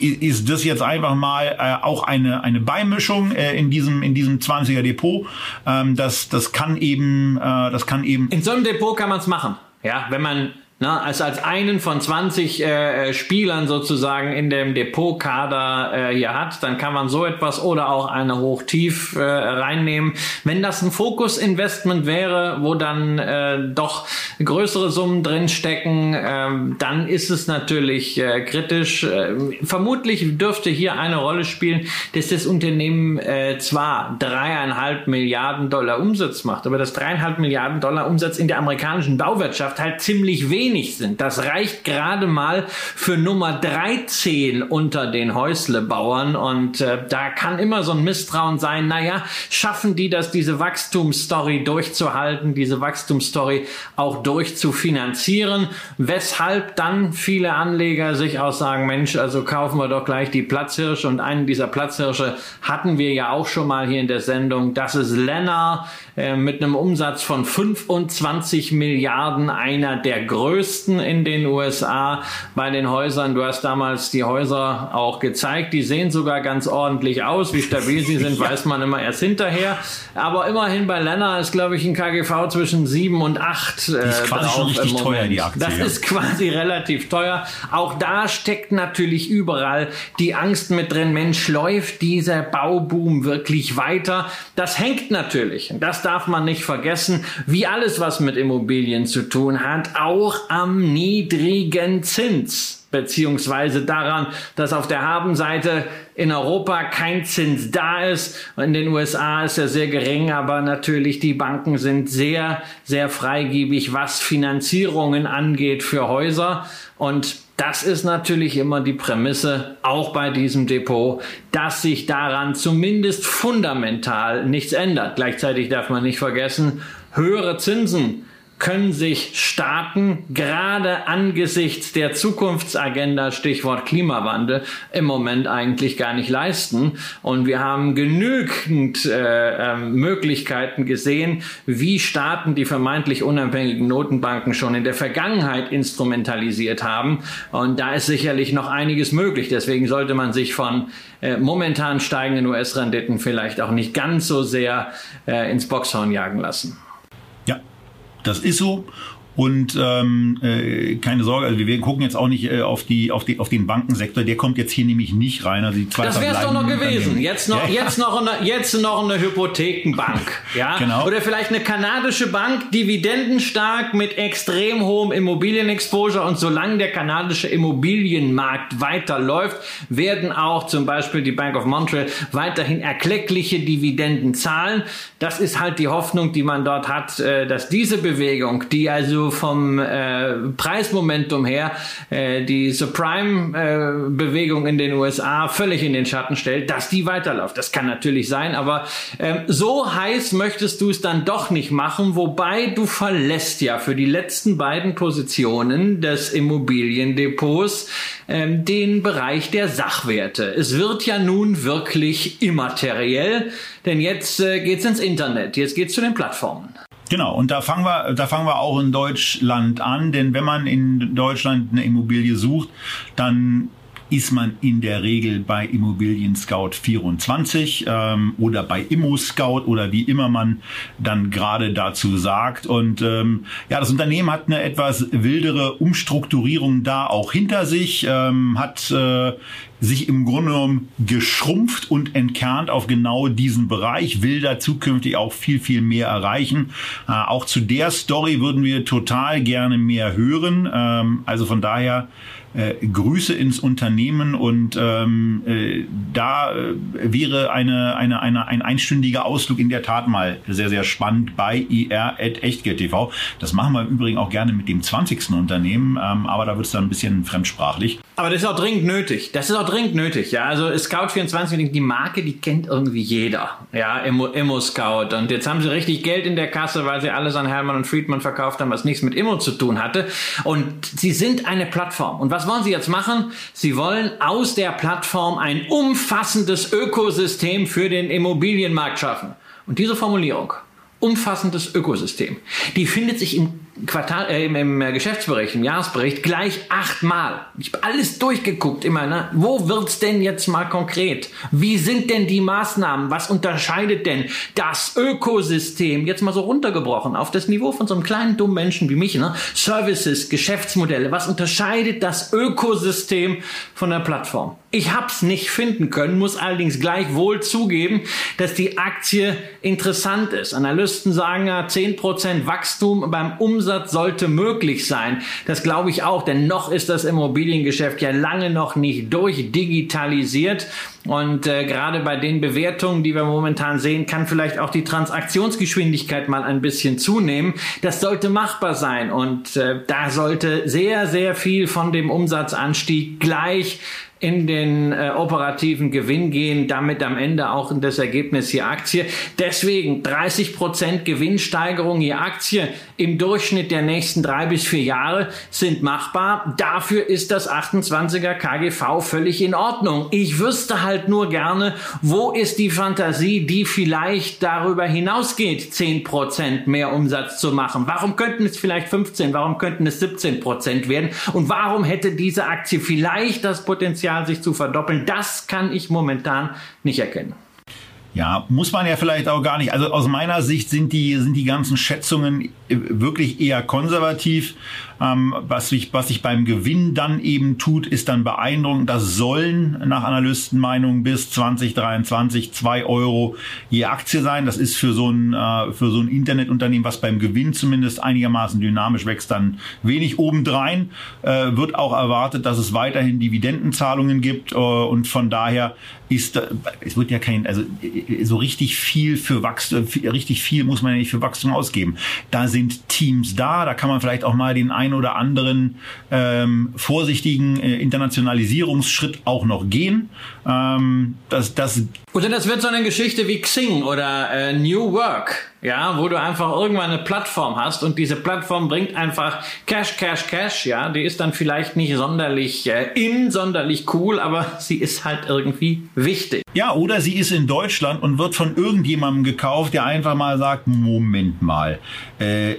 ist das jetzt einfach mal äh, auch eine, eine Beimischung äh, in diesem, in diesem 20er Depot. Ähm, das, das kann eben, äh, das kann eben. In so einem Depot kann man es machen. Ja, wenn man na, also als einen von 20 äh, Spielern sozusagen in dem Depotkader äh, hier hat, dann kann man so etwas oder auch eine Hoch-Tief äh, reinnehmen. Wenn das ein Fokus-Investment wäre, wo dann äh, doch größere Summen drinstecken, äh, dann ist es natürlich äh, kritisch. Äh, vermutlich dürfte hier eine Rolle spielen, dass das Unternehmen äh, zwar dreieinhalb Milliarden Dollar Umsatz macht, aber das dreieinhalb Milliarden Dollar Umsatz in der amerikanischen Bauwirtschaft halt ziemlich wenig wenig sind. Das reicht gerade mal für Nummer 13 unter den Häuslebauern. Und äh, da kann immer so ein Misstrauen sein, naja, schaffen die das, diese Wachstumsstory durchzuhalten, diese Wachstumsstory auch durchzufinanzieren, weshalb dann viele Anleger sich auch sagen, Mensch, also kaufen wir doch gleich die Platzhirsche. Und einen dieser Platzhirsche hatten wir ja auch schon mal hier in der Sendung, das ist Lennar äh, mit einem Umsatz von 25 Milliarden, einer der größten größten in den USA bei den Häusern. Du hast damals die Häuser auch gezeigt. Die sehen sogar ganz ordentlich aus. Wie stabil sie sind, <laughs> weiß man immer erst hinterher. Aber immerhin bei Lenner ist, glaube ich, ein KGV zwischen 7 und 8. Äh, die ist quasi schon richtig teuer, die Aktie. Das ist quasi relativ teuer. Auch da steckt natürlich überall die Angst mit drin. Mensch, läuft dieser Bauboom wirklich weiter? Das hängt natürlich. Das darf man nicht vergessen. Wie alles, was mit Immobilien zu tun hat, auch am niedrigen Zins beziehungsweise daran, dass auf der Habenseite in Europa kein Zins da ist. In den USA ist er sehr gering, aber natürlich die Banken sind sehr, sehr freigebig, was Finanzierungen angeht für Häuser. Und das ist natürlich immer die Prämisse, auch bei diesem Depot, dass sich daran zumindest fundamental nichts ändert. Gleichzeitig darf man nicht vergessen, höhere Zinsen können sich Staaten gerade angesichts der Zukunftsagenda, Stichwort Klimawandel, im Moment eigentlich gar nicht leisten. Und wir haben genügend äh, äh, Möglichkeiten gesehen, wie Staaten die vermeintlich unabhängigen Notenbanken schon in der Vergangenheit instrumentalisiert haben. Und da ist sicherlich noch einiges möglich. Deswegen sollte man sich von äh, momentan steigenden US-Renditen vielleicht auch nicht ganz so sehr äh, ins Boxhorn jagen lassen. Das ist so. Und ähm, äh, keine Sorge, also wir gucken jetzt auch nicht äh, auf die auf die auf den Bankensektor. Der kommt jetzt hier nämlich nicht rein. Also die zwei das wäre doch noch gewesen. Jetzt noch ja. jetzt noch eine jetzt noch eine Hypothekenbank, ja? Genau. Oder vielleicht eine kanadische Bank, dividendenstark mit extrem hohem Immobilienexposure. Und solange der kanadische Immobilienmarkt weiterläuft, werden auch zum Beispiel die Bank of Montreal weiterhin erkleckliche Dividenden zahlen. Das ist halt die Hoffnung, die man dort hat, äh, dass diese Bewegung, die also vom äh, Preismomentum her äh, die Subprime-Bewegung äh, in den USA völlig in den Schatten stellt, dass die weiterläuft. Das kann natürlich sein, aber äh, so heiß möchtest du es dann doch nicht machen, wobei du verlässt ja für die letzten beiden Positionen des Immobiliendepots ähm, den Bereich der Sachwerte. Es wird ja nun wirklich immateriell, denn jetzt äh, geht's ins Internet, jetzt geht's zu den Plattformen. Genau, und da fangen wir, da fangen wir auch in Deutschland an, denn wenn man in Deutschland eine Immobilie sucht, dann ist man in der Regel bei Immobilien Scout 24 ähm, oder bei Immo Scout oder wie immer man dann gerade dazu sagt. Und ähm, ja, das Unternehmen hat eine etwas wildere Umstrukturierung da auch hinter sich, ähm, hat äh, sich im Grunde genommen geschrumpft und entkernt auf genau diesen Bereich, will da zukünftig auch viel, viel mehr erreichen. Äh, auch zu der Story würden wir total gerne mehr hören. Ähm, also von daher äh, Grüße ins Unternehmen und ähm, äh, da äh, wäre eine, eine, eine, ein einstündiger Ausflug in der Tat mal sehr, sehr spannend bei ir.echtgeld.tv. Das machen wir im Übrigen auch gerne mit dem 20. Unternehmen, ähm, aber da wird es dann ein bisschen fremdsprachlich. Aber das ist auch dringend nötig. Das ist auch dringend nötig. Ja, also Scout24, die Marke, die kennt irgendwie jeder. Ja, Immo, Immo Scout. Und jetzt haben sie richtig Geld in der Kasse, weil sie alles an Hermann und Friedman verkauft haben, was nichts mit Immo zu tun hatte. Und sie sind eine Plattform. Und was wollen sie jetzt machen? Sie wollen aus der Plattform ein umfassendes Ökosystem für den Immobilienmarkt schaffen. Und diese Formulierung, umfassendes Ökosystem, die findet sich im Quartal, äh, im, im Geschäftsbericht, im Jahresbericht gleich achtmal. Ich habe alles durchgeguckt, immer. Ne? Wo wird's denn jetzt mal konkret? Wie sind denn die Maßnahmen? Was unterscheidet denn das Ökosystem jetzt mal so runtergebrochen auf das Niveau von so einem kleinen dummen Menschen wie mich? Ne? Services, Geschäftsmodelle. Was unterscheidet das Ökosystem von der Plattform? Ich hab's nicht finden können, muss allerdings gleichwohl zugeben, dass die Aktie interessant ist. Analysten sagen ja 10% Wachstum beim Umsatz sollte möglich sein. Das glaube ich auch, denn noch ist das Immobiliengeschäft ja lange noch nicht durchdigitalisiert. Und äh, gerade bei den Bewertungen, die wir momentan sehen, kann vielleicht auch die Transaktionsgeschwindigkeit mal ein bisschen zunehmen. Das sollte machbar sein und äh, da sollte sehr, sehr viel von dem Umsatzanstieg gleich in den äh, operativen Gewinn gehen, damit am Ende auch in das Ergebnis je Aktie. Deswegen 30 Prozent Gewinnsteigerung je Aktie im Durchschnitt der nächsten drei bis vier Jahre sind machbar. Dafür ist das 28er KGV völlig in Ordnung. Ich wüsste halt nur gerne, wo ist die Fantasie, die vielleicht darüber hinausgeht, 10 Prozent mehr Umsatz zu machen. Warum könnten es vielleicht 15, warum könnten es 17 Prozent werden? Und warum hätte diese Aktie vielleicht das Potenzial, Potenzial, sich zu verdoppeln. Das kann ich momentan nicht erkennen. Ja, muss man ja vielleicht auch gar nicht. Also aus meiner Sicht sind die, sind die ganzen Schätzungen wirklich eher konservativ. Ähm, was, sich, was sich beim Gewinn dann eben tut, ist dann beeindruckend. Das sollen nach Analystenmeinung bis 2023 zwei Euro je Aktie sein. Das ist für so ein, äh, für so ein Internetunternehmen, was beim Gewinn zumindest einigermaßen dynamisch wächst, dann wenig obendrein. Äh, wird auch erwartet, dass es weiterhin Dividendenzahlungen gibt äh, und von daher ist, es wird ja kein, also so richtig viel für Wachstum, richtig viel muss man ja nicht für Wachstum ausgeben. Da sind Teams da, da kann man vielleicht auch mal den ein oder anderen ähm, vorsichtigen äh, Internationalisierungsschritt auch noch gehen. Ähm, das, das oder das wird so eine Geschichte wie Xing oder äh, New Work ja, wo du einfach irgendwann eine Plattform hast und diese Plattform bringt einfach Cash, Cash, Cash, ja, die ist dann vielleicht nicht sonderlich äh, in, sonderlich cool, aber <laughs> sie ist halt irgendwie wichtig. Ja, oder sie ist in Deutschland und wird von irgendjemandem gekauft, der einfach mal sagt, Moment mal, äh,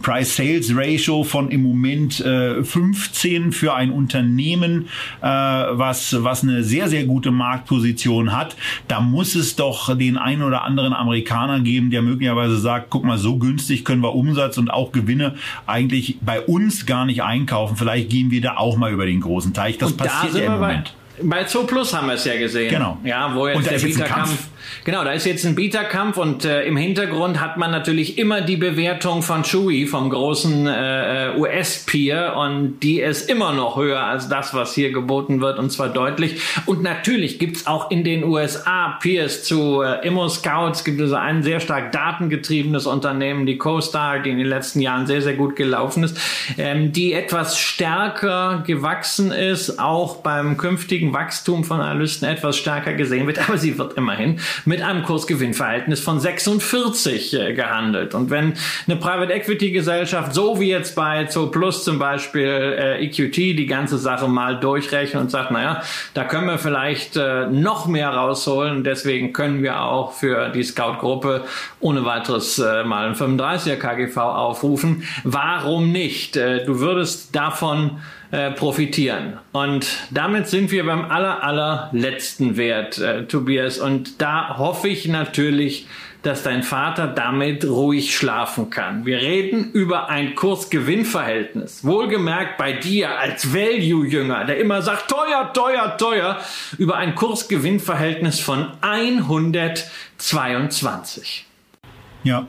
Price-Sales-Ratio von im Moment äh, 15 für ein Unternehmen, äh, was, was eine sehr, sehr gute Marktposition hat, da muss es doch den einen oder anderen Amerikaner geben, der möglicherweise sagt, guck mal, so günstig können wir Umsatz und auch Gewinne eigentlich bei uns gar nicht einkaufen. Vielleicht gehen wir da auch mal über den großen Teich. Das und passiert da ja im Moment. Bei Zo Plus haben wir es ja gesehen. Genau. Ja, wo jetzt der Bieterkampf Genau, da ist jetzt ein Bieterkampf und äh, im Hintergrund hat man natürlich immer die Bewertung von Chewy, vom großen äh, äh US-Peer und die ist immer noch höher als das, was hier geboten wird und zwar deutlich. Und natürlich gibt's auch in den USA Peers zu äh, Immo Scouts, gibt es ein sehr stark datengetriebenes Unternehmen, die CoStar, die in den letzten Jahren sehr, sehr gut gelaufen ist, ähm, die etwas stärker gewachsen ist, auch beim künftigen Wachstum von Analysten etwas stärker gesehen wird, <laughs> aber sie wird immerhin mit einem Kursgewinnverhältnis von 46 äh, gehandelt. Und wenn eine Private Equity Gesellschaft, so wie jetzt bei Zo Plus zum Beispiel äh, EQT, die ganze Sache mal durchrechnet und sagt, naja, da können wir vielleicht äh, noch mehr rausholen. Deswegen können wir auch für die Scout-Gruppe ohne weiteres äh, mal ein 35er KGV aufrufen. Warum nicht? Äh, du würdest davon äh, profitieren. Und damit sind wir beim aller, allerletzten Wert, äh, Tobias. Und da hoffe ich natürlich, dass dein Vater damit ruhig schlafen kann. Wir reden über ein Kurs-Gewinn-Verhältnis. Wohlgemerkt bei dir als Value-Jünger, der immer sagt, teuer, teuer, teuer, über ein Kurs-Gewinn-Verhältnis von 122. Ja,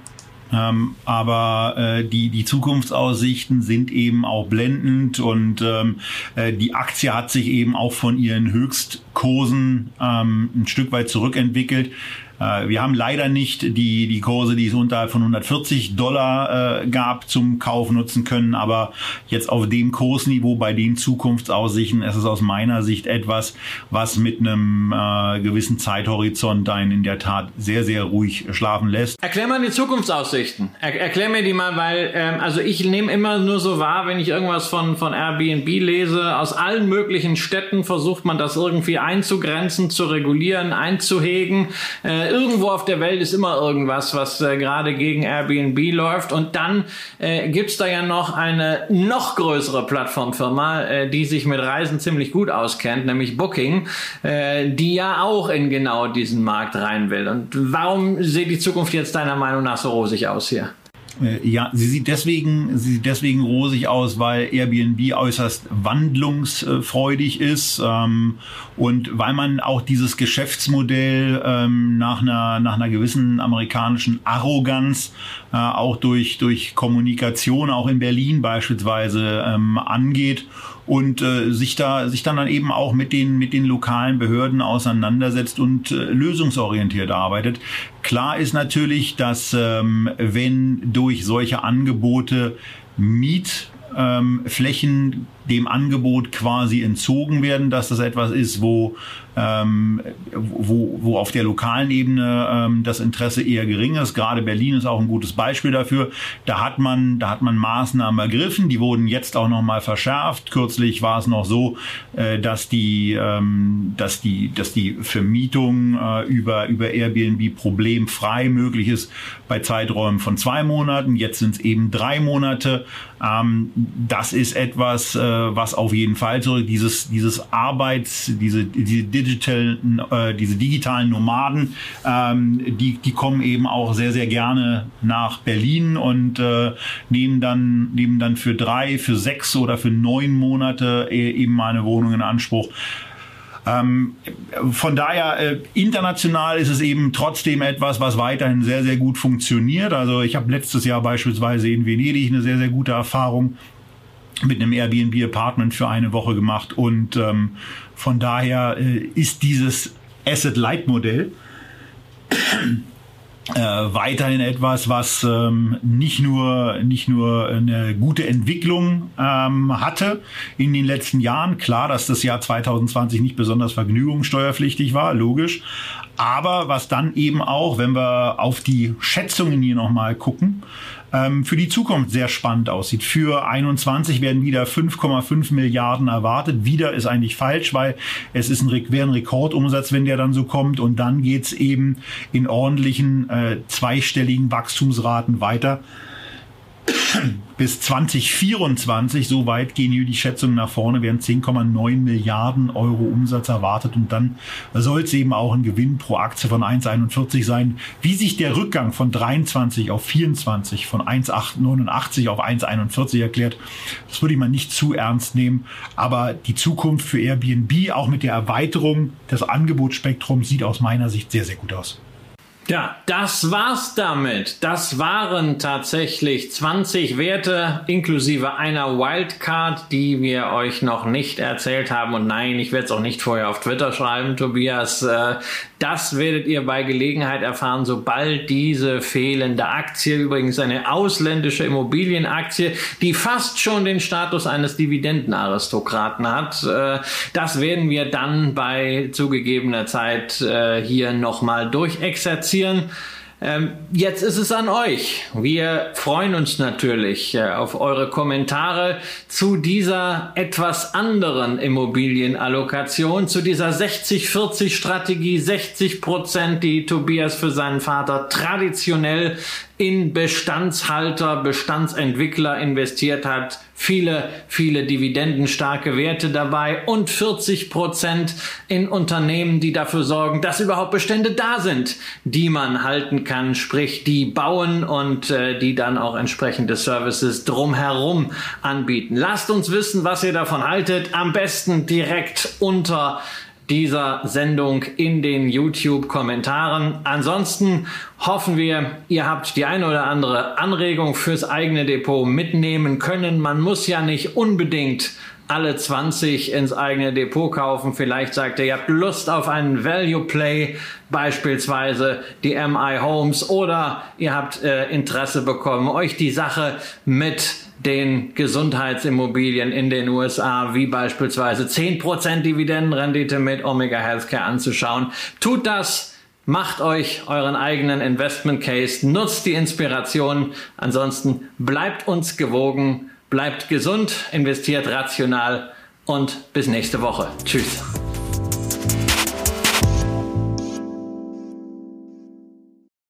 ähm, aber äh, die, die Zukunftsaussichten sind eben auch blendend und ähm, äh, die Aktie hat sich eben auch von ihren Höchstkursen ähm, ein Stück weit zurückentwickelt. Äh, wir haben leider nicht die, die Kurse, die es unterhalb von 140 Dollar äh, gab, zum Kauf nutzen können. Aber jetzt auf dem Kursniveau bei den Zukunftsaussichten ist es aus meiner Sicht etwas, was mit einem äh, gewissen Zeithorizont einen in der Tat sehr, sehr ruhig schlafen lässt. Erklär mal die Zukunftsaussichten. Er, erklär mir die mal, weil ähm, also ich nehme immer nur so wahr, wenn ich irgendwas von, von Airbnb lese, aus allen möglichen Städten versucht man das irgendwie einzugrenzen, zu regulieren, einzuhegen. Äh, irgendwo auf der Welt ist immer irgendwas, was äh, gerade gegen Airbnb läuft. Und dann äh, gibt's da ja noch eine noch größere Plattformfirma, äh, die sich mit Reisen ziemlich gut auskennt, nämlich Booking, äh, die ja auch in genau diesen Markt rein will. Und warum sieht die Zukunft jetzt deiner Meinung nach so rosig aus hier? Äh, ja, sie sieht deswegen, sie sieht deswegen rosig aus, weil Airbnb äußerst wandlungsfreudig ist ähm, und weil man auch dieses Geschäftsmodell ähm, nach einer nach einer gewissen amerikanischen Arroganz äh, auch durch durch Kommunikation auch in Berlin beispielsweise ähm, angeht und äh, sich da sich dann, dann eben auch mit den mit den lokalen Behörden auseinandersetzt und äh, lösungsorientiert arbeitet. Klar ist natürlich, dass ähm, wenn durch solche Angebote Miet ähm, dem Angebot quasi entzogen werden, dass das etwas ist, wo, ähm, wo, wo auf der lokalen Ebene ähm, das Interesse eher gering ist. Gerade Berlin ist auch ein gutes Beispiel dafür. Da hat man, da hat man Maßnahmen ergriffen, die wurden jetzt auch nochmal verschärft. Kürzlich war es noch so, äh, dass die, ähm, dass die, dass die Vermietung äh, über, über Airbnb problemfrei möglich ist bei Zeiträumen von zwei Monaten. Jetzt sind es eben drei Monate. Ähm, das ist etwas, äh, was auf jeden Fall so dieses dieses Arbeits diese diese digital äh, diese digitalen Nomaden ähm, die die kommen eben auch sehr sehr gerne nach Berlin und äh, nehmen dann nehmen dann für drei für sechs oder für neun Monate e, eben eine Wohnung in Anspruch ähm, von daher, äh, international ist es eben trotzdem etwas, was weiterhin sehr, sehr gut funktioniert. Also ich habe letztes Jahr beispielsweise in Venedig eine sehr, sehr gute Erfahrung mit einem Airbnb-Apartment für eine Woche gemacht. Und ähm, von daher äh, ist dieses Asset-Light-Modell äh, weiterhin etwas, was ähm, nicht nur nicht nur eine gute Entwicklung ähm, hatte in den letzten Jahren. Klar, dass das Jahr 2020 nicht besonders vergnügungssteuerpflichtig war, logisch. Aber was dann eben auch, wenn wir auf die Schätzungen hier nochmal gucken, ähm, für die Zukunft sehr spannend aussieht. Für 21 werden wieder 5,5 Milliarden erwartet. Wieder ist eigentlich falsch, weil es ist ein, ein Rekordumsatz, wenn der dann so kommt. Und dann geht's eben in ordentlichen äh, zweistelligen Wachstumsraten weiter <clears throat> bis 2024, so weit gehen hier die Schätzungen nach vorne, werden 10,9 Milliarden Euro Umsatz erwartet und dann soll es eben auch ein Gewinn pro Aktie von 1,41 sein. Wie sich der Rückgang von 23 auf 24, von 1,89 auf 1,41 erklärt, das würde ich mal nicht zu ernst nehmen, aber die Zukunft für Airbnb, auch mit der Erweiterung des Angebotsspektrums, sieht aus meiner Sicht sehr, sehr gut aus. Ja, das war's damit. Das waren tatsächlich 20 Werte inklusive einer Wildcard, die wir euch noch nicht erzählt haben. Und nein, ich werde es auch nicht vorher auf Twitter schreiben, Tobias. Äh, das werdet ihr bei Gelegenheit erfahren, sobald diese fehlende Aktie, übrigens eine ausländische Immobilienaktie, die fast schon den Status eines Dividendenaristokraten hat. Äh, das werden wir dann bei zugegebener Zeit äh, hier nochmal durchexerzieren passieren. Ähm, jetzt ist es an euch. Wir freuen uns natürlich äh, auf eure Kommentare zu dieser etwas anderen Immobilienallokation, zu dieser 60-40-Strategie, 60 Prozent, die Tobias für seinen Vater traditionell in Bestandshalter, Bestandsentwickler investiert hat. Viele, viele dividendenstarke Werte dabei und 40 Prozent in Unternehmen, die dafür sorgen, dass überhaupt Bestände da sind, die man halten kann, sprich die bauen und äh, die dann auch entsprechende Services drumherum anbieten. Lasst uns wissen, was ihr davon haltet. Am besten direkt unter dieser Sendung in den YouTube-Kommentaren. Ansonsten hoffen wir, ihr habt die eine oder andere Anregung fürs eigene Depot mitnehmen können. Man muss ja nicht unbedingt alle 20 ins eigene Depot kaufen. Vielleicht sagt ihr, ihr habt Lust auf einen Value Play, beispielsweise die MI Homes, oder ihr habt äh, Interesse bekommen, euch die Sache mit den Gesundheitsimmobilien in den USA, wie beispielsweise 10% Dividendenrendite mit Omega Healthcare anzuschauen. Tut das. Macht euch euren eigenen Investment Case, nutzt die Inspiration. Ansonsten bleibt uns gewogen, bleibt gesund, investiert rational und bis nächste Woche. Tschüss.